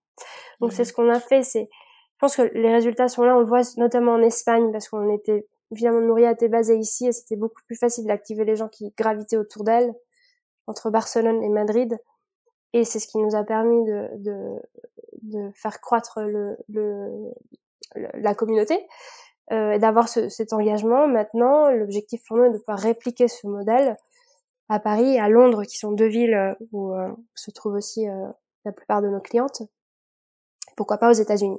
Donc c'est ce qu'on a fait, c'est, je pense que les résultats sont là, on le voit notamment en Espagne, parce qu'on était, évidemment, Nouria était basée ici et c'était beaucoup plus facile d'activer les gens qui gravitaient autour d'elle, entre Barcelone et Madrid. Et c'est ce qui nous a permis de, de, de faire croître le, le, la communauté, euh, d'avoir cet engagement. Maintenant, l'objectif pour nous est de pouvoir répliquer ce modèle à Paris et à Londres, qui sont deux villes euh, où euh, se trouvent aussi la plupart de nos clientes. Pourquoi pas aux États-Unis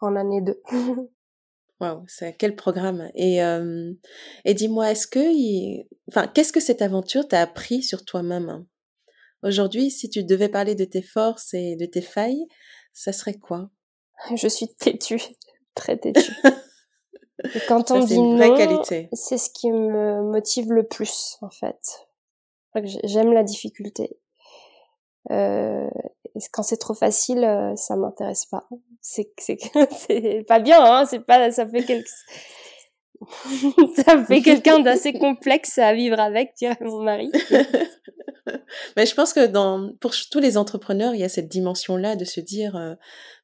en année 2. Waouh, c'est quel programme Et, et dis-moi, est-ce que, enfin, qu'est-ce que cette aventure t'a appris sur toi-même? Aujourd'hui, si tu devais parler de tes forces et de tes failles, ça serait quoi? Je suis têtue, très têtue. Et quand on dit non, c'est ce qui me motive le plus, en fait. J'aime la difficulté. Euh, quand c'est trop facile, euh, ça m'intéresse pas. C'est c'est pas bien, hein. C'est pas, ça fait quelque. ça fait quelqu'un d'assez complexe à vivre avec, dirait mon mari. Mais je pense que dans, pour tous les entrepreneurs, il y a cette dimension-là de se dire, euh,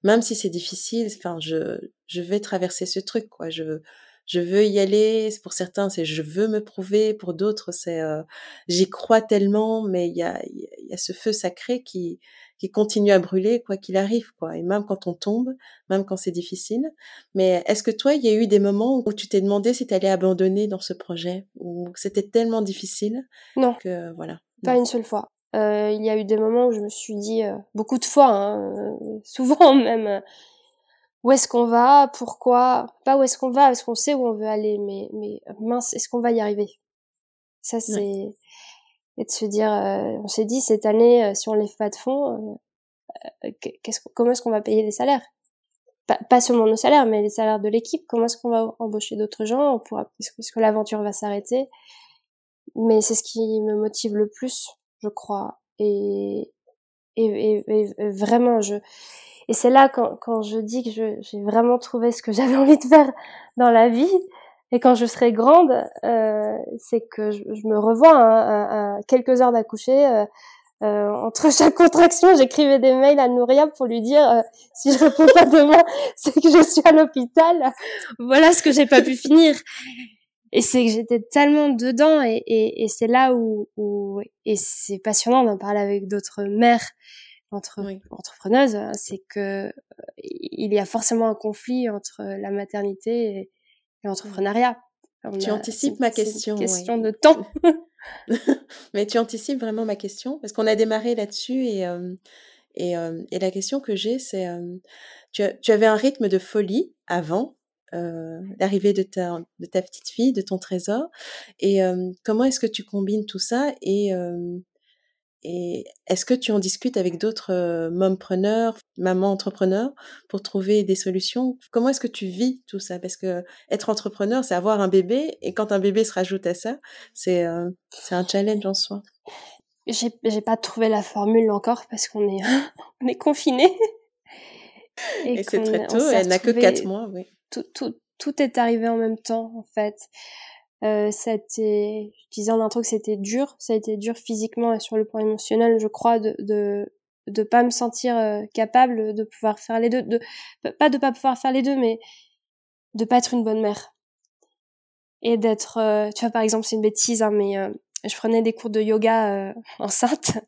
même si c'est difficile, enfin, je, je vais traverser ce truc, quoi. Je, je veux y aller. Pour certains, c'est je veux me prouver. Pour d'autres, c'est euh, j'y crois tellement, mais il y a, il y a ce feu sacré qui, qui continue à brûler quoi qu'il arrive quoi. Et même quand on tombe même quand c'est difficile. Mais est-ce que toi il y a eu des moments où tu t'es demandé si tu allais abandonner dans ce projet ou c'était tellement difficile non. que voilà. Pas une seule fois. Euh, il y a eu des moments où je me suis dit euh, beaucoup de fois hein, euh, souvent même où est-ce qu'on va pourquoi pas où est-ce qu'on va est-ce qu'on sait où on veut aller mais mais mince est-ce qu'on va y arriver? Ça c'est et de se dire, euh, on s'est dit cette année, euh, si on lève pas de fonds, euh, qu'est-ce, comment est-ce qu'on va payer les salaires? Pas, pas, seulement nos salaires, mais les salaires de l'équipe. Comment est-ce qu'on va embaucher d'autres gens? On pourra, est-ce que, l'aventure va s'arrêter? Mais c'est ce qui me motive le plus, je crois. Et, et, et, vraiment, je et c'est là quand, quand je dis que j'ai vraiment trouvé ce que j'avais envie de faire dans la vie, et quand je serai grande, euh, c'est que je, me revois à, quelques heures d'accoucher. Euh, euh, entre chaque contraction, j'écrivais des mails à Nouria pour lui dire euh, si je réponds pas demain, c'est que je suis à l'hôpital. Voilà ce que j'ai pas pu finir. Et c'est que j'étais tellement dedans et, et, et c'est là où, où et c'est passionnant d'en parler avec d'autres mères entre entrepreneuses, hein, c'est que il y a forcément un conflit entre la maternité et, l'entrepreneuriat. Tu anticipes ma question. Une question de temps. Mais tu anticipes vraiment ma question parce qu'on a démarré là-dessus et, euh, et, euh, et, la question que j'ai, c'est euh, tu, tu, avais un rythme de folie avant l'arrivée de ta, de ta petite fille, de ton trésor. Et comment est-ce que tu combines tout ça et et est-ce que tu en discutes avec d'autres euh, mompreneurs, mamans entrepreneurs pour trouver des solutions? Comment est-ce que tu vis tout ça? Parce que être entrepreneur, c'est avoir un bébé, et quand un bébé se rajoute à ça, c'est euh, un challenge en soi. J'ai pas trouvé la formule encore parce qu'on est on est confiné. Et, c'est très tôt. Elle n'a que quatre mois, oui. Tout, tout tout est arrivé en même temps en fait. Euh, c'était, je disais en intro que c'était dur, ça a été dur physiquement et sur le plan émotionnel, je crois, de de de pas me sentir euh, capable de pouvoir faire les deux, de pas de pas pouvoir faire les deux, mais de pas être une bonne mère. Et d'être, euh, tu vois par exemple c'est une bêtise, hein, mais euh, je prenais des cours de yoga enceinte.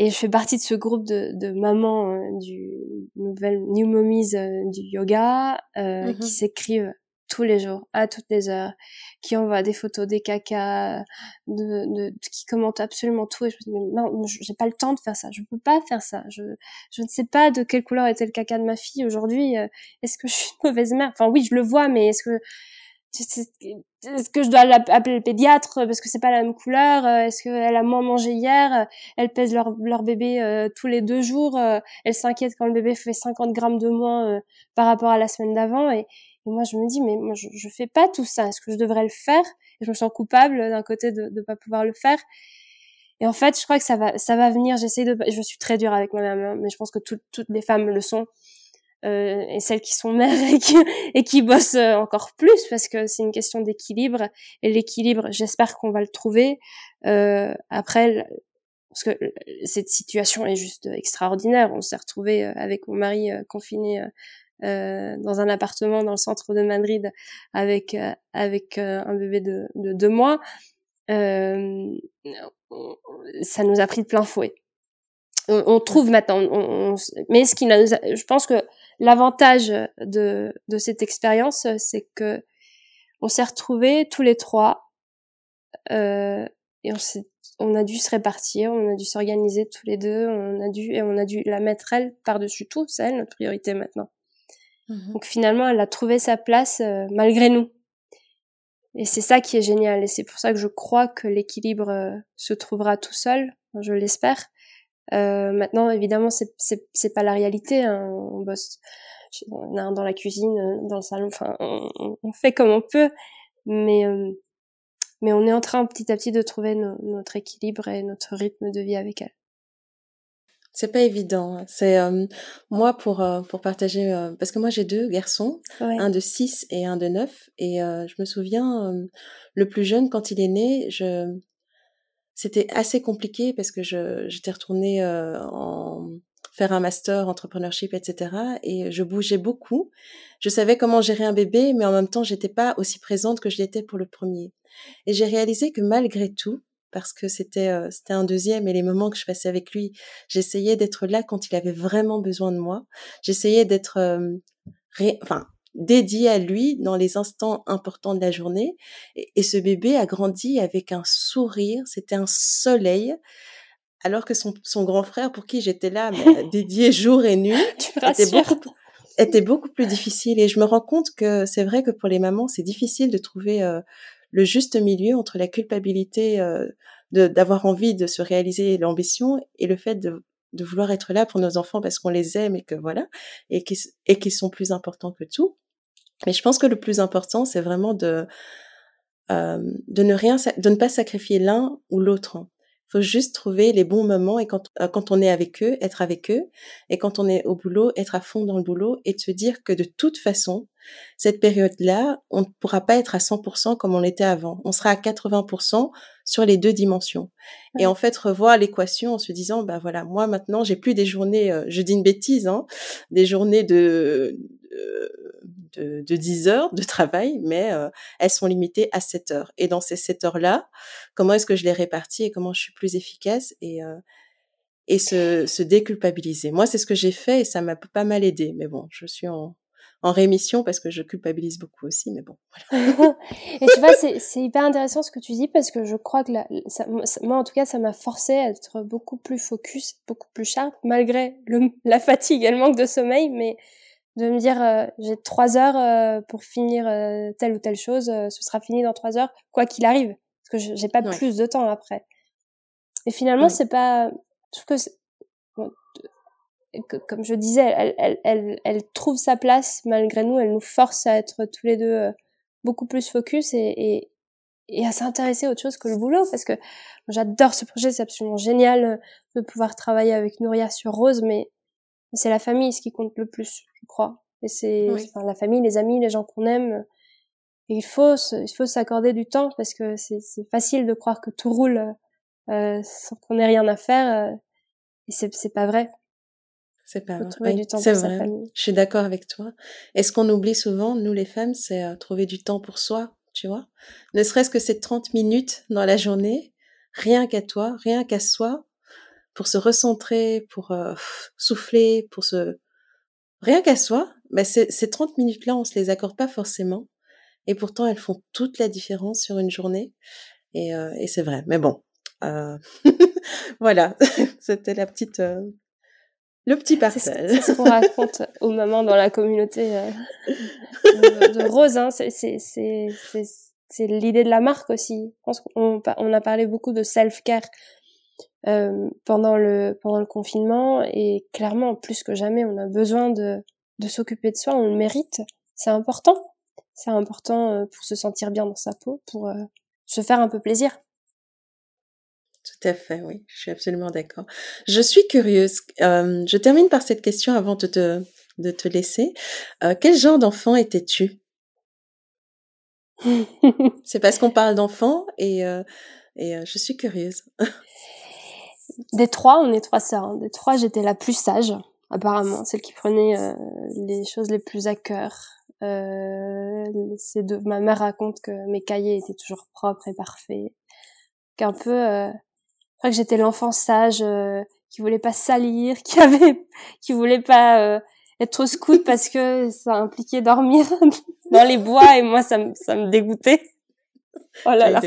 Et je fais partie de ce groupe de, de mamans du nouvelle New Mommies du yoga mmh qui s'écrivent tous les jours, à toutes les heures, qui envoie des photos des cacas, de, de, qui commentent absolument tout. Et je me dis, mais non, j'ai pas le temps de faire ça. Je peux pas faire ça. Je, je ne sais pas de quelle couleur était le caca de ma fille aujourd'hui. Euh, est-ce que je suis une mauvaise mère? Enfin oui, je le vois, mais est-ce que est-ce que je dois l'appeler le pédiatre parce que c'est pas la même couleur euh, Est-ce qu'elle a moins mangé hier Elle pèse leur, leur bébé euh, tous les deux jours. elle s'inquiète quand le bébé fait 50 grammes de moins par rapport à la semaine d'avant. Et, moi, je me dis, mais moi, je, je fais pas tout ça. Est-ce que je devrais le faire? Je me sens coupable d'un côté de ne pas pouvoir le faire. Et en fait, je crois que ça va, ça va venir. J'essaie de, je suis très dure avec moi-même, hein, mais je pense que toutes les femmes le sont. Euh, et celles qui sont mères et qui, et qui bossent euh, encore plus parce que c'est une question d'équilibre et l'équilibre j'espère qu'on va le trouver euh, après parce que cette situation est juste extraordinaire on s'est retrouvé avec mon mari confiné euh, dans un appartement dans le centre de Madrid avec euh, avec euh, un bébé de, de deux mois, ça nous a pris de plein fouet. On, trouve maintenant, on, mais ce qui nous je pense que l'avantage de de cette expérience, c'est que on s'est retrouvés tous les trois et on s'est on a dû se répartir, on a dû s'organiser tous les deux, on a dû et on a dû la mettre elle par-dessus tout, c'est elle notre priorité maintenant. Mmh Donc finalement, elle a trouvé sa place euh, malgré nous. Et c'est ça qui est génial. Et c'est pour ça que je crois que l'équilibre euh, se trouvera tout seul. Je l'espère. Euh, maintenant, évidemment, c'est pas la réalité. Hein. On bosse dans la cuisine, euh, dans le salon. Enfin, on, on fait comme on peut, mais mais on est en train petit à petit de trouver notre équilibre et notre rythme de vie avec elle. C'est pas évident. C'est euh, moi pour euh, pour partager euh, parce que moi j'ai deux garçons, un de 6 et un de 9 et je me souviens le plus jeune quand il est né, je c'était assez compliqué parce que je j'étais retournée en faire un master entrepreneurship etc et je bougeais beaucoup. Je savais comment gérer un bébé mais en même temps j'étais pas aussi présente que je l'étais pour le premier. Et j'ai réalisé que malgré tout parce que c'était euh, c'était un deuxième et les moments que je passais avec lui, j'essayais d'être là quand il avait vraiment besoin de moi. J'essayais d'être euh, enfin dédié à lui dans les instants importants de la journée et, ce bébé a grandi avec un sourire, c'était un soleil alors que son, son grand frère pour qui j'étais là mais, dédié jour et nuit était beaucoup était beaucoup plus difficile et je me rends compte que c'est vrai que pour les mamans c'est difficile de trouver euh, le juste milieu entre la culpabilité euh, d'avoir envie de se réaliser l'ambition et le fait de, vouloir être là pour nos enfants parce qu'on les aime et que voilà et qui et sont plus importants que tout. Mais je pense que le plus important c'est vraiment de euh, de ne rien de ne pas sacrifier l'un ou l'autre faut juste trouver les bons moments et quand, euh, quand on est avec eux, être avec eux, et quand on est au boulot, être à fond dans le boulot et de se dire que de toute façon, cette période-là, on ne pourra pas être à 100% comme on l'était avant. On sera à 80% sur les deux dimensions. Et en fait, revoir l'équation en se disant, bah voilà, moi maintenant, j'ai plus des journées, euh, je dis une bêtise, hein, des journées de, de, de 10 heures de travail, mais euh, elles sont limitées à 7 heures. Et dans ces 7 heures-là, comment est-ce que je les répartis et comment je suis plus efficace et, euh, et se, se déculpabiliser? Moi, c'est ce que j'ai fait et ça m'a pas mal aidé. Mais bon, je suis en, en rémission parce que je culpabilise beaucoup aussi, mais bon. et tu vois, c'est hyper intéressant ce que tu dis parce que je crois que moi, en tout cas, ça m'a forcé à être beaucoup plus focus, beaucoup plus sharp, malgré la fatigue et le manque de sommeil, mais de me dire euh, j'ai trois heures euh, pour finir euh, telle ou telle chose, ce sera fini dans trois heures, quoi qu'il arrive, parce que j'ai pas plus de temps après. Et finalement, c'est pas, je trouve que, comme je disais, elle, elle, elle, elle, trouve sa place malgré nous, elle nous force à être tous les deux beaucoup plus focus et, et, et à s'intéresser à autre chose que le boulot, parce que j'adore ce projet, c'est absolument génial de pouvoir travailler avec Nouria sur Rose, mais c'est la famille ce qui compte le plus, je crois. Et c'est enfin, la famille, les amis, les gens qu'on aime. Et il faut il faut s'accorder du temps parce que c'est facile de croire que tout roule euh, sans qu'on ait rien à faire. Euh, et c'est c'est pas vrai. C'est pas vrai. C'est vrai. Je suis d'accord avec toi. Et ce qu'on oublie souvent, nous les femmes, c'est euh, trouver du temps pour soi, tu vois. Ne serait-ce que ces 30 minutes dans la journée, rien qu'à toi, rien qu'à soi, pour se recentrer, pour euh, souffler, pour se... Rien qu'à soi, bah ces, ces 30 minutes-là, on se les accorde pas forcément. Et pourtant, elles font toute la différence sur une journée. Et, euh, et c'est vrai. Mais bon, euh... voilà, c'était la petite... Euh, le petit parcelle. C'est ce qu'on raconte aux mamans dans la communauté euh, de, de, Rose. Hein. C'est l'idée de la marque aussi. Je pense qu'on on a parlé beaucoup de self-care euh, pendant le pendant le confinement et clairement plus que jamais on a besoin de de s'occuper de soi, on le mérite, c'est important, c'est important euh, pour se sentir bien dans sa peau, pour euh, se faire un peu plaisir. Tout à fait, oui, je suis absolument d'accord. Je suis curieuse. je termine par cette question avant de te, de te laisser. quel genre d'enfant étais-tu? C'est parce qu'on parle d'enfant et, et je suis curieuse. des trois, on est trois sœurs. Hein. Des trois, j'étais la plus sage, apparemment, celle qui prenait euh, les choses les plus à cœur. Euh, c'est de... Ma mère raconte que mes cahiers étaient toujours propres et parfaits. Qu'un peu, euh... je crois que j'étais l'enfant sage qui voulait pas salir, qui avait, qui voulait pas être scout parce que ça impliquait dormir dans les bois et moi ça me ça me dégoûtait. Oh là là.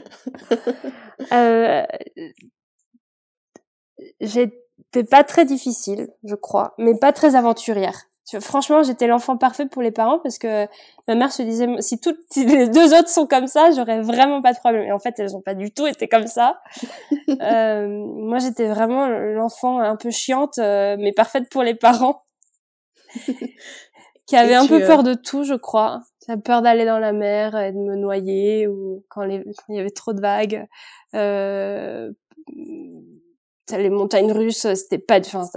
euh, j'étais pas très difficile, je crois, mais pas très aventurière. Franchement, j'étais l'enfant parfait pour les parents parce que ma mère se disait si toutes les deux autres sont comme ça, j'aurais vraiment pas de problème. Et en fait, elles ont pas du tout été comme ça. euh, moi, j'étais vraiment l'enfant un peu chiante, euh, mais parfaite pour les parents, qui avait un peu peur de tout, je crois. Peur d'aller dans la mer et de me noyer ou quand, il y avait trop de vagues. Euh, les montagnes russes, c'était pas, enfin,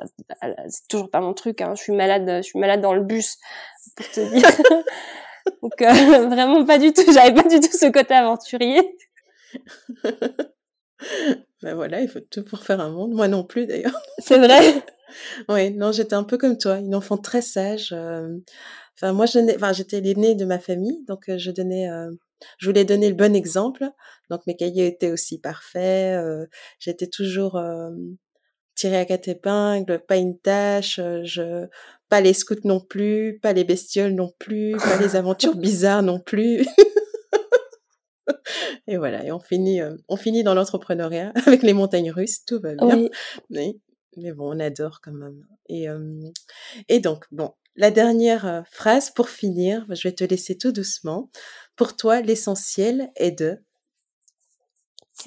c'est toujours pas mon truc. Hein. Je suis malade, je suis malade dans le bus, pour te dire. Donc euh, vraiment pas du tout. J'avais pas du tout ce côté aventurier. ben voilà, il faut tout pour faire un monde. Moi non plus d'ailleurs. C'est vrai. oui, non, j'étais un peu comme toi, une enfant très sage. Euh, enfin, moi, enfin, j'étais l'aînée de ma famille, donc euh, je donnais, je voulais donner le bon exemple. Donc mes cahiers étaient aussi parfaits. j'étais toujours tirée à quatre épingles, pas une tâche. je pas les scouts non plus, pas les bestioles non plus, pas les aventures bizarres non plus. et voilà, et on finit, euh, on finit dans l'entrepreneuriat avec les montagnes russes, tout va bien. Mais, mais, bon, on adore quand même. Et, euh, et donc, bon, la dernière euh, phrase pour finir, je vais te laisser tout doucement. Pour toi, l'essentiel est de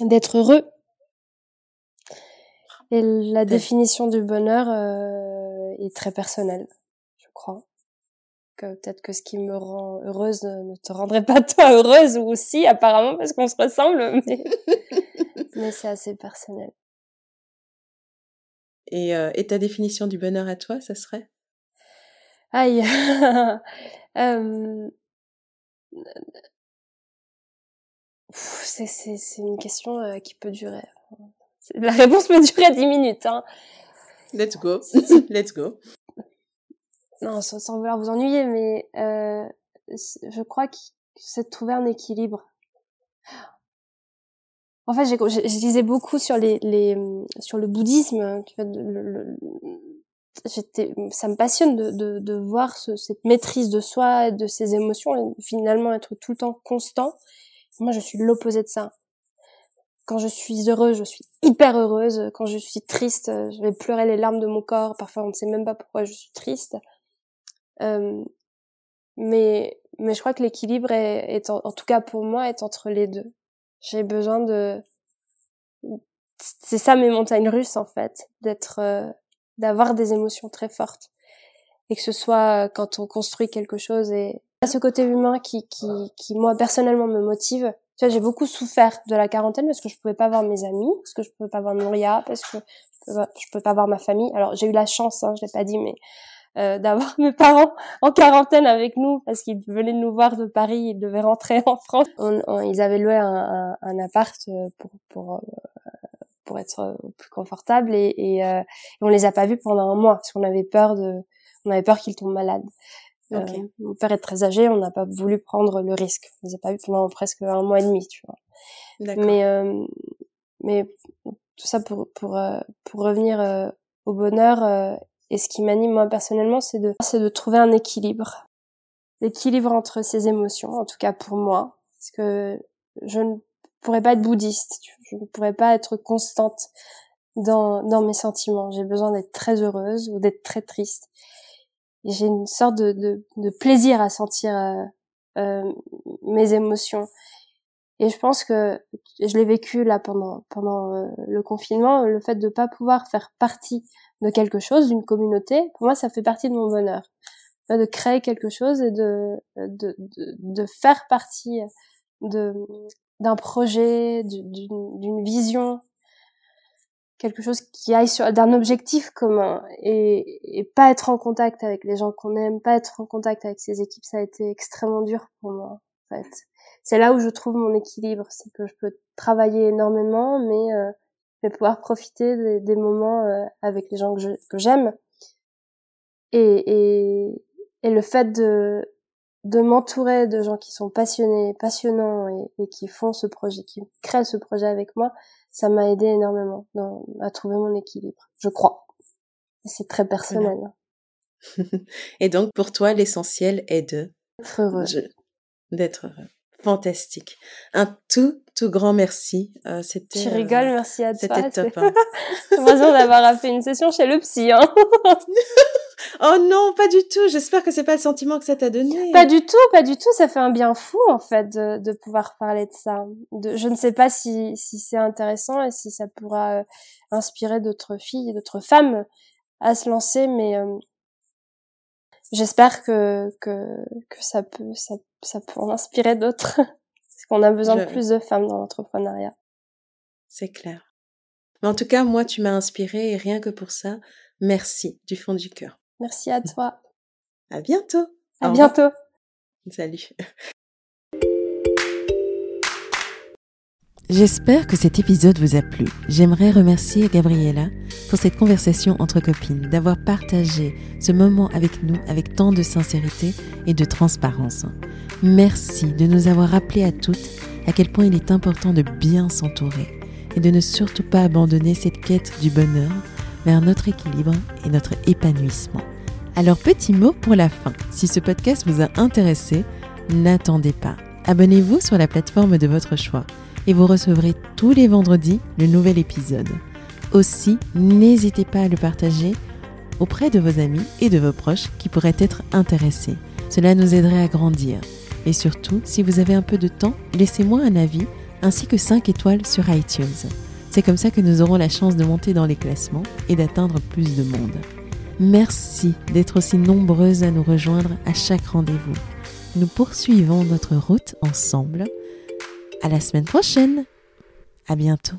d'être heureux. Et la définition du bonheur est très personnelle, je crois. Que peut-être que ce qui me rend heureuse ne te rendrait pas toi heureuse ou aussi apparemment parce qu'on se ressemble, mais, mais c'est assez personnel. Et, euh, et ta définition du bonheur à toi, ça serait? Aïe. euh... C'est une question euh, qui peut durer. La réponse peut durer 10 minutes. Hein. Let's go. Let's go. Non, sans, vouloir vous ennuyer, mais euh, je crois que c'est de trouver un équilibre. En fait, j'ai, je, lisais beaucoup sur les, les sur le bouddhisme. Le, j'étais, ça me passionne de, de, de voir ce, cette maîtrise de soi, de ses émotions, et finalement être tout le temps constant. Moi, je suis l'opposé de ça. Quand je suis heureuse, je suis hyper heureuse. Quand je suis triste, je vais pleurer les larmes de mon corps. Parfois, on ne sait même pas pourquoi je suis triste. Euh, mais mais je crois que l'équilibre est, est en, tout cas pour moi est entre les deux. J'ai besoin de c'est ça mes montagnes russes en fait, d'être euh, d'avoir des émotions très fortes et que ce soit quand on construit quelque chose et à ce côté humain qui qui qui moi personnellement me motive tu vois, j'ai beaucoup souffert de la quarantaine parce que je pouvais pas voir mes amis, parce que je pouvais pas voir Nouria, parce que je pouvais pas, pouvais pas voir ma famille. Alors j'ai eu la chance, hein, je l'ai pas dit, mais euh, d'avoir mes parents en quarantaine avec nous parce qu'ils venaient nous voir de Paris, ils devaient rentrer en France. Ils avaient loué un, un, un appart euh, pour pour euh, pour être plus confortable et, et, euh, on les a pas vus pendant un mois parce qu'on avait peur de on avait peur qu'ils tombent malades. Euh, mon père est très âgé, on n'a pas voulu prendre le risque. On les a pas vus pendant presque un mois et demi, tu vois. Mais euh, mais tout ça pour pour euh, pour revenir au bonheur et ce qui m'anime moi personnellement, c'est de c'est de trouver un équilibre, l'équilibre entre ces émotions, en tout cas pour moi, parce que je ne pourrais pas être bouddhiste, je ne pourrais pas être constante dans mes sentiments. J'ai besoin d'être très heureuse ou d'être très triste j'ai une sorte de, plaisir à sentir euh, euh, mes émotions. Et je pense que je l'ai vécu là pendant euh, le confinement, le fait de pas pouvoir faire partie de quelque chose, d'une communauté, pour moi ça fait partie de mon bonheur. De créer quelque chose et de faire partie de d'un projet, d'une vision, quelque chose qui aille sur d'un objectif commun et, et, pas être en contact avec les gens qu'on aime, pas être en contact avec ses équipes, ça a été extrêmement dur pour moi. En fait, c'est là où je trouve mon équilibre, c'est que je peux travailler énormément, mais euh, mais pouvoir profiter des, des moments euh, avec les gens que, j'aime et, et et le fait de de m'entourer de gens qui sont passionnés, passionnants et, et, qui font ce projet, qui créent ce projet avec moi, ça m'a aidé énormément dans, à trouver mon équilibre, je crois. C'est très personnel. et donc, pour toi, l'essentiel est de d'être heureux. D'être heureux. Fantastique. Un tout, tout grand merci. Euh, c'était. Tu rigoles, merci à toi. C'était top. Hein. Heureusement d'avoir fait une session chez le psy. Hein. Oh non, pas du tout. J'espère que c'est pas le sentiment que ça t'a donné. Pas du tout, pas du tout. Ça fait un bien fou en fait de, de pouvoir parler de ça. De, je ne sais pas si, si c'est intéressant et si ça pourra euh, inspirer d'autres filles, d'autres femmes à se lancer, mais euh, j'espère que, que que ça peut ça, ça peut en inspirer d'autres. Parce qu'on a besoin de plus de femmes dans l'entrepreneuriat. C'est clair. Mais en tout cas, moi, tu m'as inspiré et rien que pour ça, merci du fond du cœur. Merci à toi. À bientôt. À bientôt. Salut. J'espère que cet épisode vous a plu. J'aimerais remercier Gabriella pour cette conversation entre copines, d'avoir partagé ce moment avec nous avec tant de sincérité et de transparence. Merci de nous avoir rappelé à toutes à quel point il est important de bien s'entourer et de ne surtout pas abandonner cette quête du bonheur vers notre équilibre et notre épanouissement. Alors petit mot pour la fin. Si ce podcast vous a intéressé, n'attendez pas. Abonnez-vous sur la plateforme de votre choix et vous recevrez tous les vendredis le nouvel épisode. Aussi, n'hésitez pas à le partager auprès de vos amis et de vos proches qui pourraient être intéressés. Cela nous aiderait à grandir. Et surtout, si vous avez un peu de temps, laissez-moi un avis ainsi que 5 étoiles sur iTunes. C'est comme ça que nous aurons la chance de monter dans les classements et d'atteindre plus de monde. Merci d'être aussi nombreuses à nous rejoindre à chaque rendez-vous. Nous poursuivons notre route ensemble. À la semaine prochaine. À bientôt.